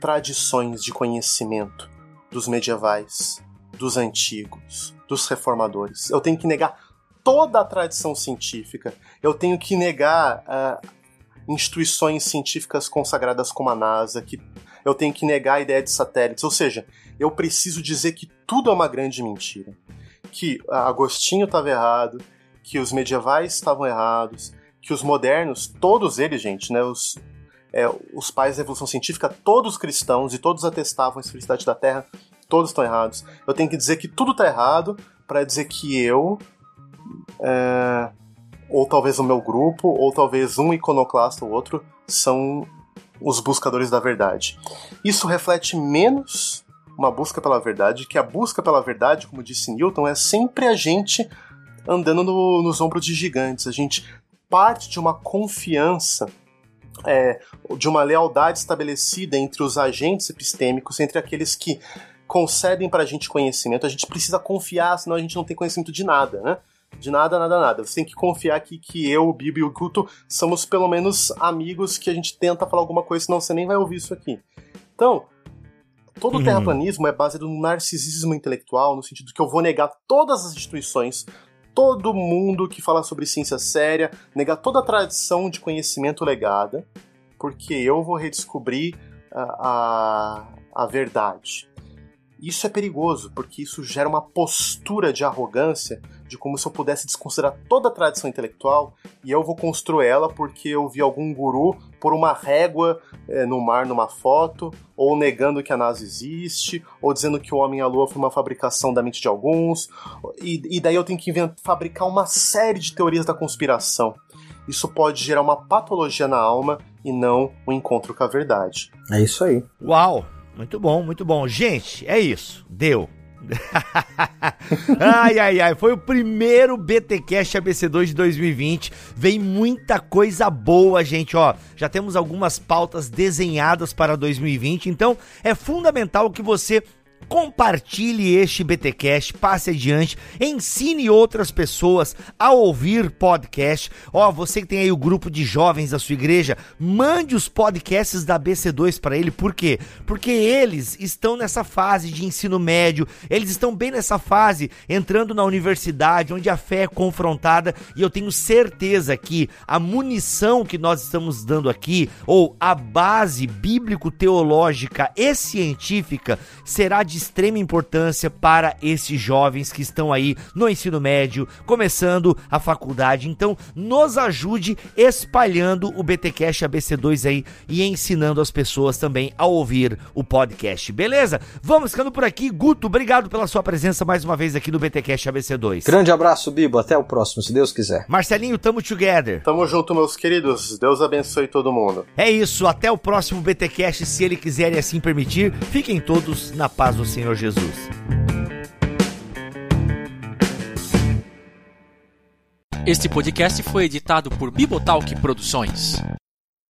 tradições de conhecimento dos medievais, dos antigos, dos reformadores. Eu tenho que negar toda a tradição científica. Eu tenho que negar uh, instituições científicas consagradas como a NASA, que eu tenho que negar a ideia de satélites. Ou seja, eu preciso dizer que tudo é uma grande mentira. Que Agostinho estava errado, que os medievais estavam errados, que os modernos, todos eles, gente, né, os, é, os pais da evolução científica, todos cristãos e todos atestavam a felicidade da Terra, todos estão errados. Eu tenho que dizer que tudo está errado para dizer que eu, é, ou talvez o meu grupo, ou talvez um iconoclasta ou outro, são os buscadores da verdade. Isso reflete menos uma busca pela verdade, que a busca pela verdade, como disse Newton, é sempre a gente andando no, nos ombros de gigantes. A gente parte de uma confiança, é, de uma lealdade estabelecida entre os agentes epistêmicos, entre aqueles que concedem para a gente conhecimento. A gente precisa confiar, senão a gente não tem conhecimento de nada, né? De nada, nada, nada. Você tem que confiar que, que eu, o Bibo e o Guto somos pelo menos amigos que a gente tenta falar alguma coisa, senão você nem vai ouvir isso aqui. Então, todo o uhum. terraplanismo é baseado no narcisismo intelectual, no sentido que eu vou negar todas as instituições, todo mundo que fala sobre ciência séria, negar toda a tradição de conhecimento legada, porque eu vou redescobrir a, a, a verdade. Isso é perigoso, porque isso gera uma postura de arrogância, de como se eu pudesse desconsiderar toda a tradição intelectual e eu vou construir ela porque eu vi algum guru por uma régua é, no mar numa foto, ou negando que a NASA existe, ou dizendo que o Homem à Lua foi uma fabricação da mente de alguns, e, e daí eu tenho que inventar, fabricar uma série de teorias da conspiração. Isso pode gerar uma patologia na alma e não um encontro com a verdade. É isso aí. Uau! Muito bom, muito bom. Gente, é isso. Deu. ai, ai, ai. Foi o primeiro BTcast ABC2 de 2020. Vem muita coisa boa, gente. Ó, já temos algumas pautas desenhadas para 2020. Então, é fundamental que você compartilhe este BTcast, passe adiante, ensine outras pessoas a ouvir podcast. Ó, você que tem aí o grupo de jovens da sua igreja, mande os podcasts da BC2 para ele. Por quê? Porque eles estão nessa fase de ensino médio, eles estão bem nessa fase entrando na universidade, onde a fé é confrontada, e eu tenho certeza que a munição que nós estamos dando aqui, ou a base bíblico-teológica e científica, será de extrema importância para esses jovens que estão aí no ensino médio, começando a faculdade. Então, nos ajude espalhando o BTcast ABC2 aí e ensinando as pessoas também a ouvir o podcast. Beleza? Vamos ficando por aqui. Guto, obrigado pela sua presença mais uma vez aqui no BTcast ABC2. Grande abraço, Bibo. Até o próximo, se Deus quiser. Marcelinho, tamo together. Tamo junto, meus queridos. Deus abençoe todo mundo. É isso. Até o próximo BTcast, se ele quiser e assim permitir. Fiquem todos na paz do Senhor Jesus. Este podcast foi editado por Bibotalk Produções.